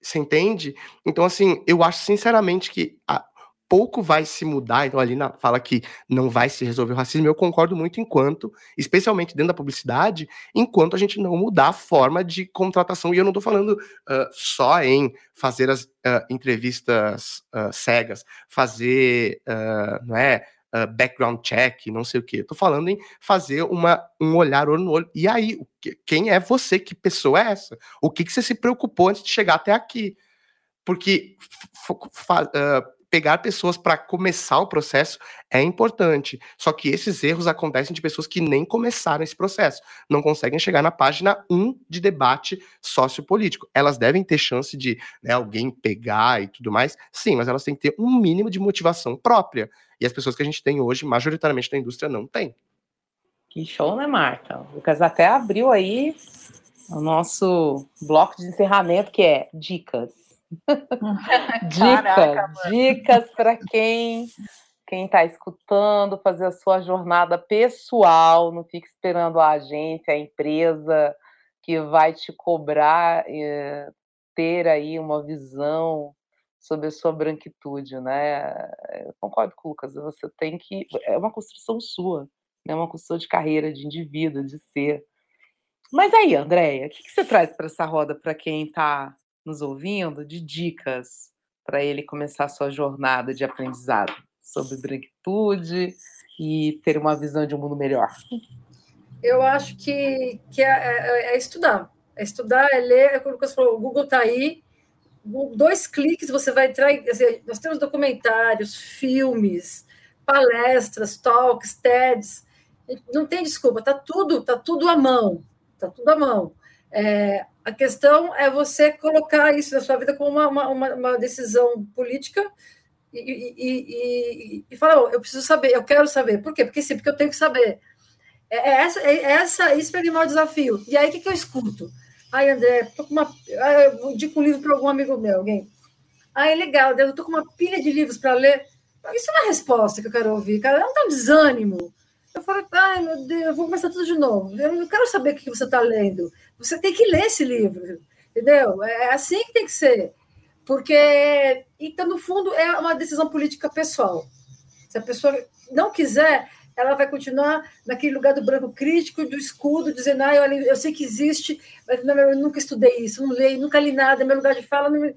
Você entende? Então, assim, eu acho sinceramente que a, pouco vai se mudar. Então, a Lina fala que não vai se resolver o racismo. Eu concordo muito enquanto, especialmente dentro da publicidade, enquanto a gente não mudar a forma de contratação. E eu não estou falando uh, só em fazer as uh, entrevistas uh, cegas, fazer, não é? background check, não sei o que. Estou falando em fazer uma, um olhar olho no olho. E aí, quem é você? Que pessoa é essa? O que, que você se preocupou antes de chegar até aqui? Porque pegar pessoas para começar o processo é importante. Só que esses erros acontecem de pessoas que nem começaram esse processo, não conseguem chegar na página 1 de debate sociopolítico. Elas devem ter chance de né, alguém pegar e tudo mais, sim, mas elas têm que ter um mínimo de motivação própria. E as pessoas que a gente tem hoje, majoritariamente na indústria, não têm. Que show, né, Marta? O Lucas até abriu aí o nosso bloco de encerramento, que é dicas. dicas, Caraca, dicas para quem quem está escutando, fazer a sua jornada pessoal, não fique esperando a agência, a empresa que vai te cobrar eh, ter aí uma visão sobre a sua branquitude, né? Eu concordo com o Lucas, você tem que é uma construção sua, é né? uma construção de carreira, de indivíduo, de ser. Mas aí, Andréia, o que, que você traz para essa roda para quem está nos ouvindo de dicas para ele começar a sua jornada de aprendizado sobre branquitude e ter uma visão de um mundo melhor? Eu acho que, que é, é, é estudar. É estudar, é ler, é como o Lucas falou, o Google está aí, dois cliques você vai entrar. Assim, nós temos documentários, filmes, palestras, talks, TEDs. Não tem desculpa, tá tudo, tá tudo à mão, tá tudo à mão. É, a questão é você colocar isso na sua vida como uma, uma, uma decisão política e, e, e, e falar, oh, eu preciso saber, eu quero saber. Por quê? Porque sim, porque eu tenho que saber. É, é essa, é essa, isso é o maior desafio. E aí, o que, que eu escuto? Ai, André, tô com uma. Eu indico um livro para algum amigo meu, alguém. Ai, legal, eu tô com uma pilha de livros para ler. Isso não é resposta que eu quero ouvir, cara. Não tá um desânimo. Eu falo, ai, meu Deus, eu vou começar tudo de novo. Eu não quero saber o que você está lendo. Você tem que ler esse livro, entendeu? É assim que tem que ser. Porque, então, no fundo, é uma decisão política pessoal. Se a pessoa não quiser, ela vai continuar naquele lugar do branco crítico, do escudo, dizendo, ah, eu, eu sei que existe, mas não, eu nunca estudei isso, não leio, nunca li nada, meu lugar de fala. Não...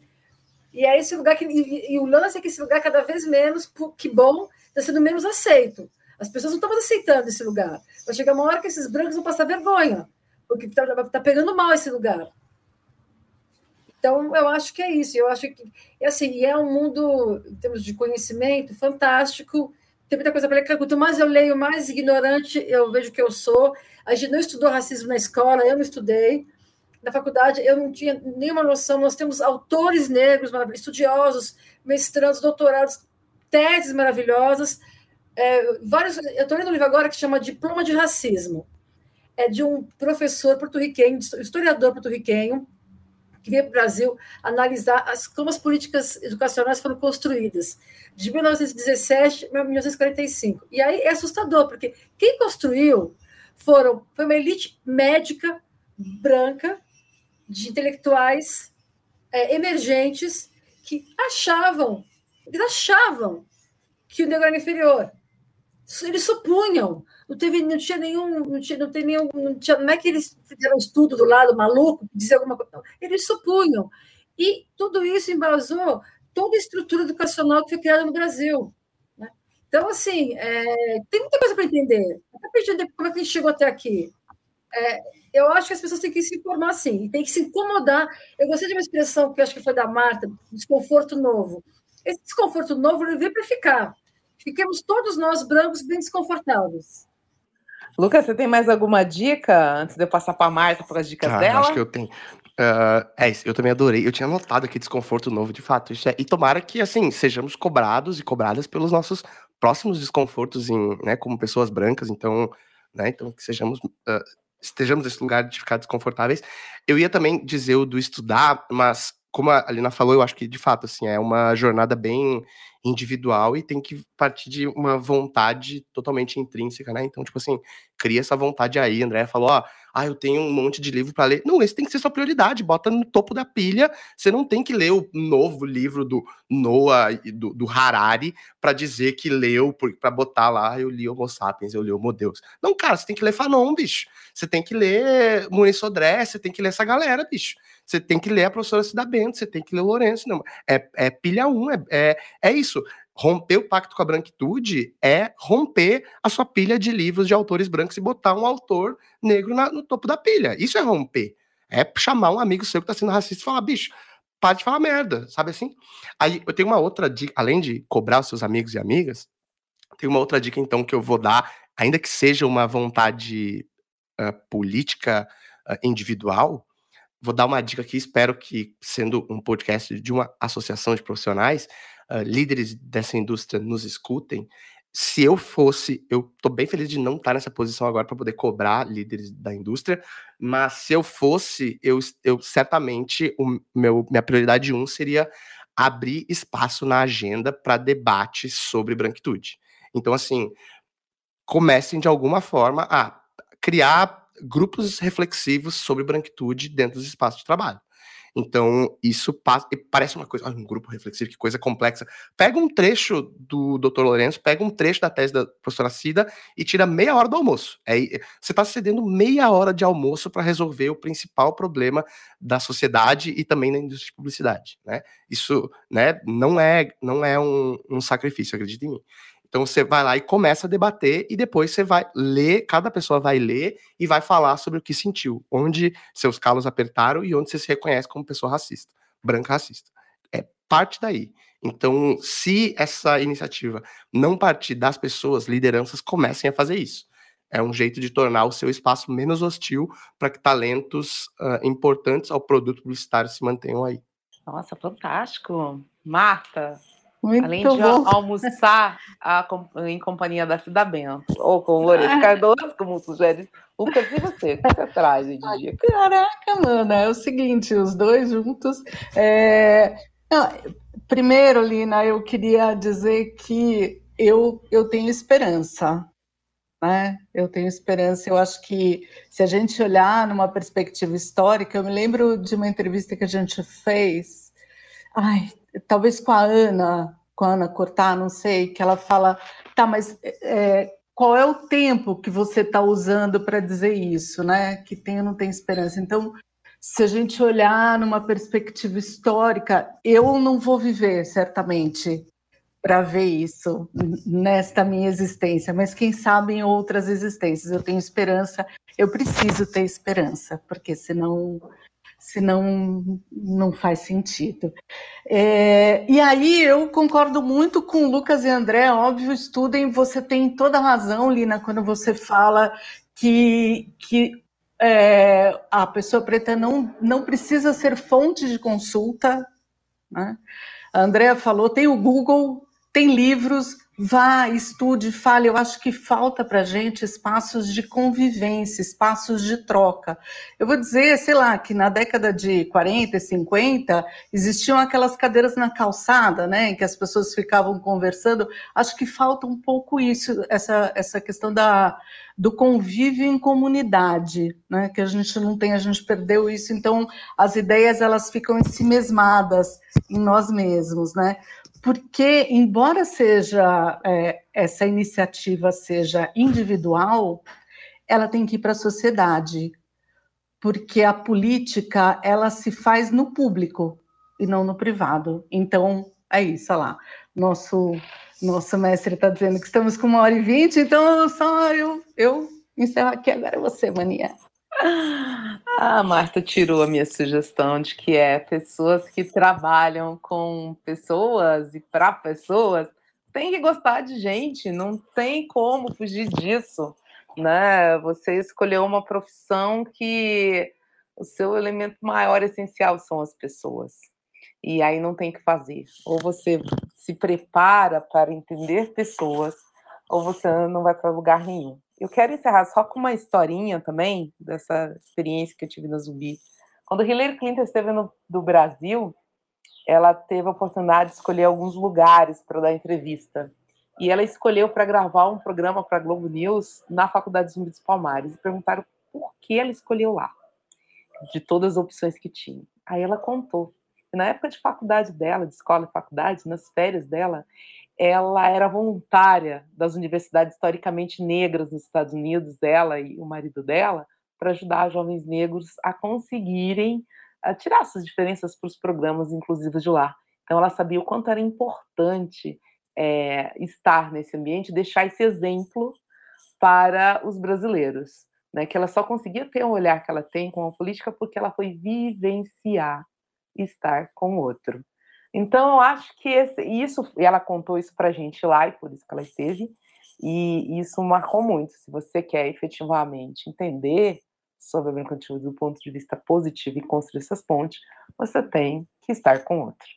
E é esse lugar que. E, e, o lance é que esse lugar, cada vez menos, que bom, está sendo menos aceito. As pessoas não estão mais aceitando esse lugar. Vai chegar uma hora que esses brancos vão passar vergonha, porque está tá pegando mal esse lugar. Então, eu acho que é isso. Eu acho que, assim, é um mundo, em termos de conhecimento, fantástico tem muita coisa para ler. Quanto mais eu leio, mais ignorante eu vejo que eu sou. A gente não estudou racismo na escola, eu não estudei. Na faculdade, eu não tinha nenhuma noção. Nós temos autores negros estudiosos, mestrandos, doutorados, teses maravilhosas. É, vários, eu estou lendo um livro agora que chama Diploma de Racismo. É de um professor porto-riquenho, historiador porto-riquenho, que veio para o Brasil analisar as, como as políticas educacionais foram construídas, de 1917 a 1945. E aí é assustador, porque quem construiu foram, foi uma elite médica branca, de intelectuais é, emergentes, que achavam, eles achavam que o negro era inferior. Eles supunham, não teve, não tinha nenhum, não tinha, não tem nenhum, não, tinha, não é que eles fizeram um estudo do lado maluco, dizer alguma coisa, não, eles supunham. E tudo isso embasou toda a estrutura educacional que foi criada no Brasil. Né? Então, assim, é, tem muita coisa para entender. Até para entender como é que a gente chegou até aqui. É, eu acho que as pessoas têm que se informar assim, tem que se incomodar. Eu gostei de uma expressão que acho que foi da Marta, desconforto novo. Esse desconforto novo ele veio para ficar. Fiquemos todos nós brancos bem desconfortáveis. Lucas, você tem mais alguma dica antes de eu passar para a Marta para as dicas ah, dela? Acho que eu tenho. Uh, é isso, eu também adorei. Eu tinha notado aqui desconforto novo, de fato. Isso é, e tomara que, assim, sejamos cobrados e cobradas pelos nossos próximos desconfortos em, né, como pessoas brancas. Então, né, então que sejamos, uh, estejamos nesse lugar de ficar desconfortáveis. Eu ia também dizer o do estudar, mas como a Alina falou, eu acho que de fato assim é uma jornada bem individual e tem que partir de uma vontade totalmente intrínseca, né? Então, tipo assim, cria essa vontade aí. André falou, ó, ah, eu tenho um monte de livro para ler. Não, esse tem que ser sua prioridade, bota no topo da pilha. Você não tem que ler o novo livro do Noah do, do Harari para dizer que leu, para botar lá, eu li Homo Sapiens, eu li Homo Deus. Não, cara, você tem que ler Fanon, bicho. Você tem que ler Muniz Sodré, você tem que ler essa galera, bicho. Você tem que ler a professora Cida Bento, você tem que ler o Lourenço. Não, é, é pilha um, é, é, é isso. Romper o pacto com a branquitude é romper a sua pilha de livros de autores brancos e botar um autor negro na, no topo da pilha. Isso é romper. É chamar um amigo seu que está sendo racista e falar, bicho, para de falar merda, sabe assim? Aí eu tenho uma outra dica, além de cobrar os seus amigos e amigas, tem uma outra dica então que eu vou dar, ainda que seja uma vontade uh, política uh, individual, vou dar uma dica aqui, espero que, sendo um podcast de uma associação de profissionais, uh, líderes dessa indústria nos escutem. Se eu fosse, eu estou bem feliz de não estar nessa posição agora para poder cobrar líderes da indústria, mas se eu fosse, eu, eu certamente, o meu, minha prioridade um seria abrir espaço na agenda para debate sobre branquitude. Então, assim, comecem de alguma forma a criar grupos reflexivos sobre branquitude dentro dos espaços de trabalho. Então, isso parece uma coisa, um grupo reflexivo, que coisa complexa. Pega um trecho do Dr. Lourenço, pega um trecho da tese da professora Cida e tira meia hora do almoço. É, você está cedendo meia hora de almoço para resolver o principal problema da sociedade e também da indústria de publicidade. Né? Isso né, não é, não é um, um sacrifício, acredite em mim. Então você vai lá e começa a debater e depois você vai ler, cada pessoa vai ler e vai falar sobre o que sentiu, onde seus calos apertaram e onde você se reconhece como pessoa racista, branca racista. É parte daí. Então, se essa iniciativa não partir das pessoas, lideranças comecem a fazer isso. É um jeito de tornar o seu espaço menos hostil para que talentos uh, importantes ao produto publicitário se mantenham aí. Nossa, fantástico. Marta, muito Além de bom. almoçar a, em companhia da Cida Bento, ou com o Lourenço ah. Cardoso, como sugere Lucas, e você? O que você traz de dia? Caraca, mano, é o seguinte, os dois juntos. É... Não, primeiro, Lina, eu queria dizer que eu, eu tenho esperança. Né? Eu tenho esperança. Eu acho que se a gente olhar numa perspectiva histórica, eu me lembro de uma entrevista que a gente fez. Ai, talvez com a Ana, com a Ana Cortar, não sei, que ela fala, tá, mas é, qual é o tempo que você está usando para dizer isso, né? Que tem ou não tem esperança. Então, se a gente olhar numa perspectiva histórica, eu não vou viver, certamente, para ver isso nesta minha existência, mas quem sabe em outras existências. Eu tenho esperança, eu preciso ter esperança, porque senão senão não faz sentido. É, e aí eu concordo muito com Lucas e André, óbvio, estudem, você tem toda a razão, Lina, quando você fala que, que é, a pessoa preta não, não precisa ser fonte de consulta. Né? A Andrea falou, tem o Google, tem livros, vá, estude, fale. Eu acho que falta para gente espaços de convivência, espaços de troca. Eu vou dizer, sei lá, que na década de 40 e 50 existiam aquelas cadeiras na calçada, né, em que as pessoas ficavam conversando. Acho que falta um pouco isso, essa, essa questão da, do convívio em comunidade, né, que a gente não tem, a gente perdeu isso. Então, as ideias elas ficam ensimesmadas em nós mesmos, né? Porque, embora seja é, essa iniciativa seja individual, ela tem que ir para a sociedade, porque a política ela se faz no público e não no privado. Então, é isso, olha lá. Nosso, nosso mestre está dizendo que estamos com uma hora e vinte, então só eu, eu encerro aqui agora você, Mania. A Marta tirou a minha sugestão de que é pessoas que trabalham com pessoas e para pessoas tem que gostar de gente, não tem como fugir disso, né? Você escolheu uma profissão que o seu elemento maior essencial são as pessoas. E aí não tem que fazer. Ou você se prepara para entender pessoas, ou você não vai para lugar nenhum. Eu quero encerrar só com uma historinha também, dessa experiência que eu tive na Zumbi. Quando Hillary Clinton esteve no do Brasil, ela teve a oportunidade de escolher alguns lugares para dar entrevista. E ela escolheu para gravar um programa para a Globo News na Faculdade Zumbi dos Palmares. E perguntaram por que ela escolheu lá, de todas as opções que tinha. Aí ela contou. Na época de faculdade dela, de escola e faculdade, nas férias dela, ela era voluntária das universidades historicamente negras nos Estados Unidos, dela e o marido dela, para ajudar jovens negros a conseguirem a tirar essas diferenças para os programas inclusivos de lá. Então, ela sabia o quanto era importante é, estar nesse ambiente, deixar esse exemplo para os brasileiros, né? Que ela só conseguia ter o olhar que ela tem com a política porque ela foi vivenciar estar com outro. Então, eu acho que esse, isso, e ela contou isso para a gente lá, e por isso que ela esteve, e isso marcou muito. Se você quer efetivamente entender sobre a mercantilismo do ponto de vista positivo e construir essas pontes, você tem que estar com outro.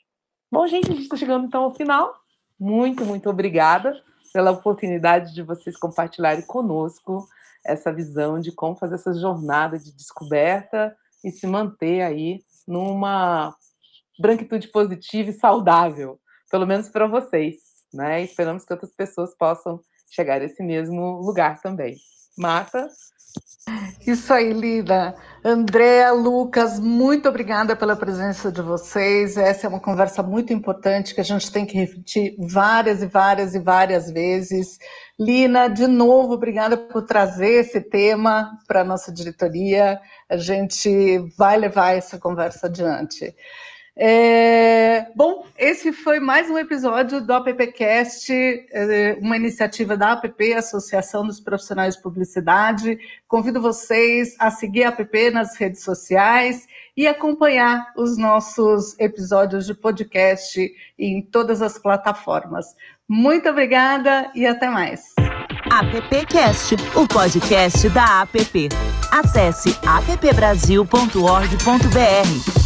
Bom, gente, a gente está chegando então ao final. Muito, muito obrigada pela oportunidade de vocês compartilharem conosco essa visão de como fazer essa jornada de descoberta e se manter aí numa branquitude positiva e saudável, pelo menos para vocês, né? Esperamos que outras pessoas possam chegar a esse mesmo lugar também. Marta? Isso aí, Lida. Andréa, Lucas, muito obrigada pela presença de vocês. Essa é uma conversa muito importante que a gente tem que repetir várias e várias e várias vezes. Lina, de novo, obrigada por trazer esse tema para a nossa diretoria. A gente vai levar essa conversa adiante. É, bom, esse foi mais um episódio do AppCast, é, uma iniciativa da APP, Associação dos Profissionais de Publicidade. Convido vocês a seguir a APP nas redes sociais e acompanhar os nossos episódios de podcast em todas as plataformas. Muito obrigada e até mais. AppCast, o podcast da APP. Acesse appbrasil.org.br.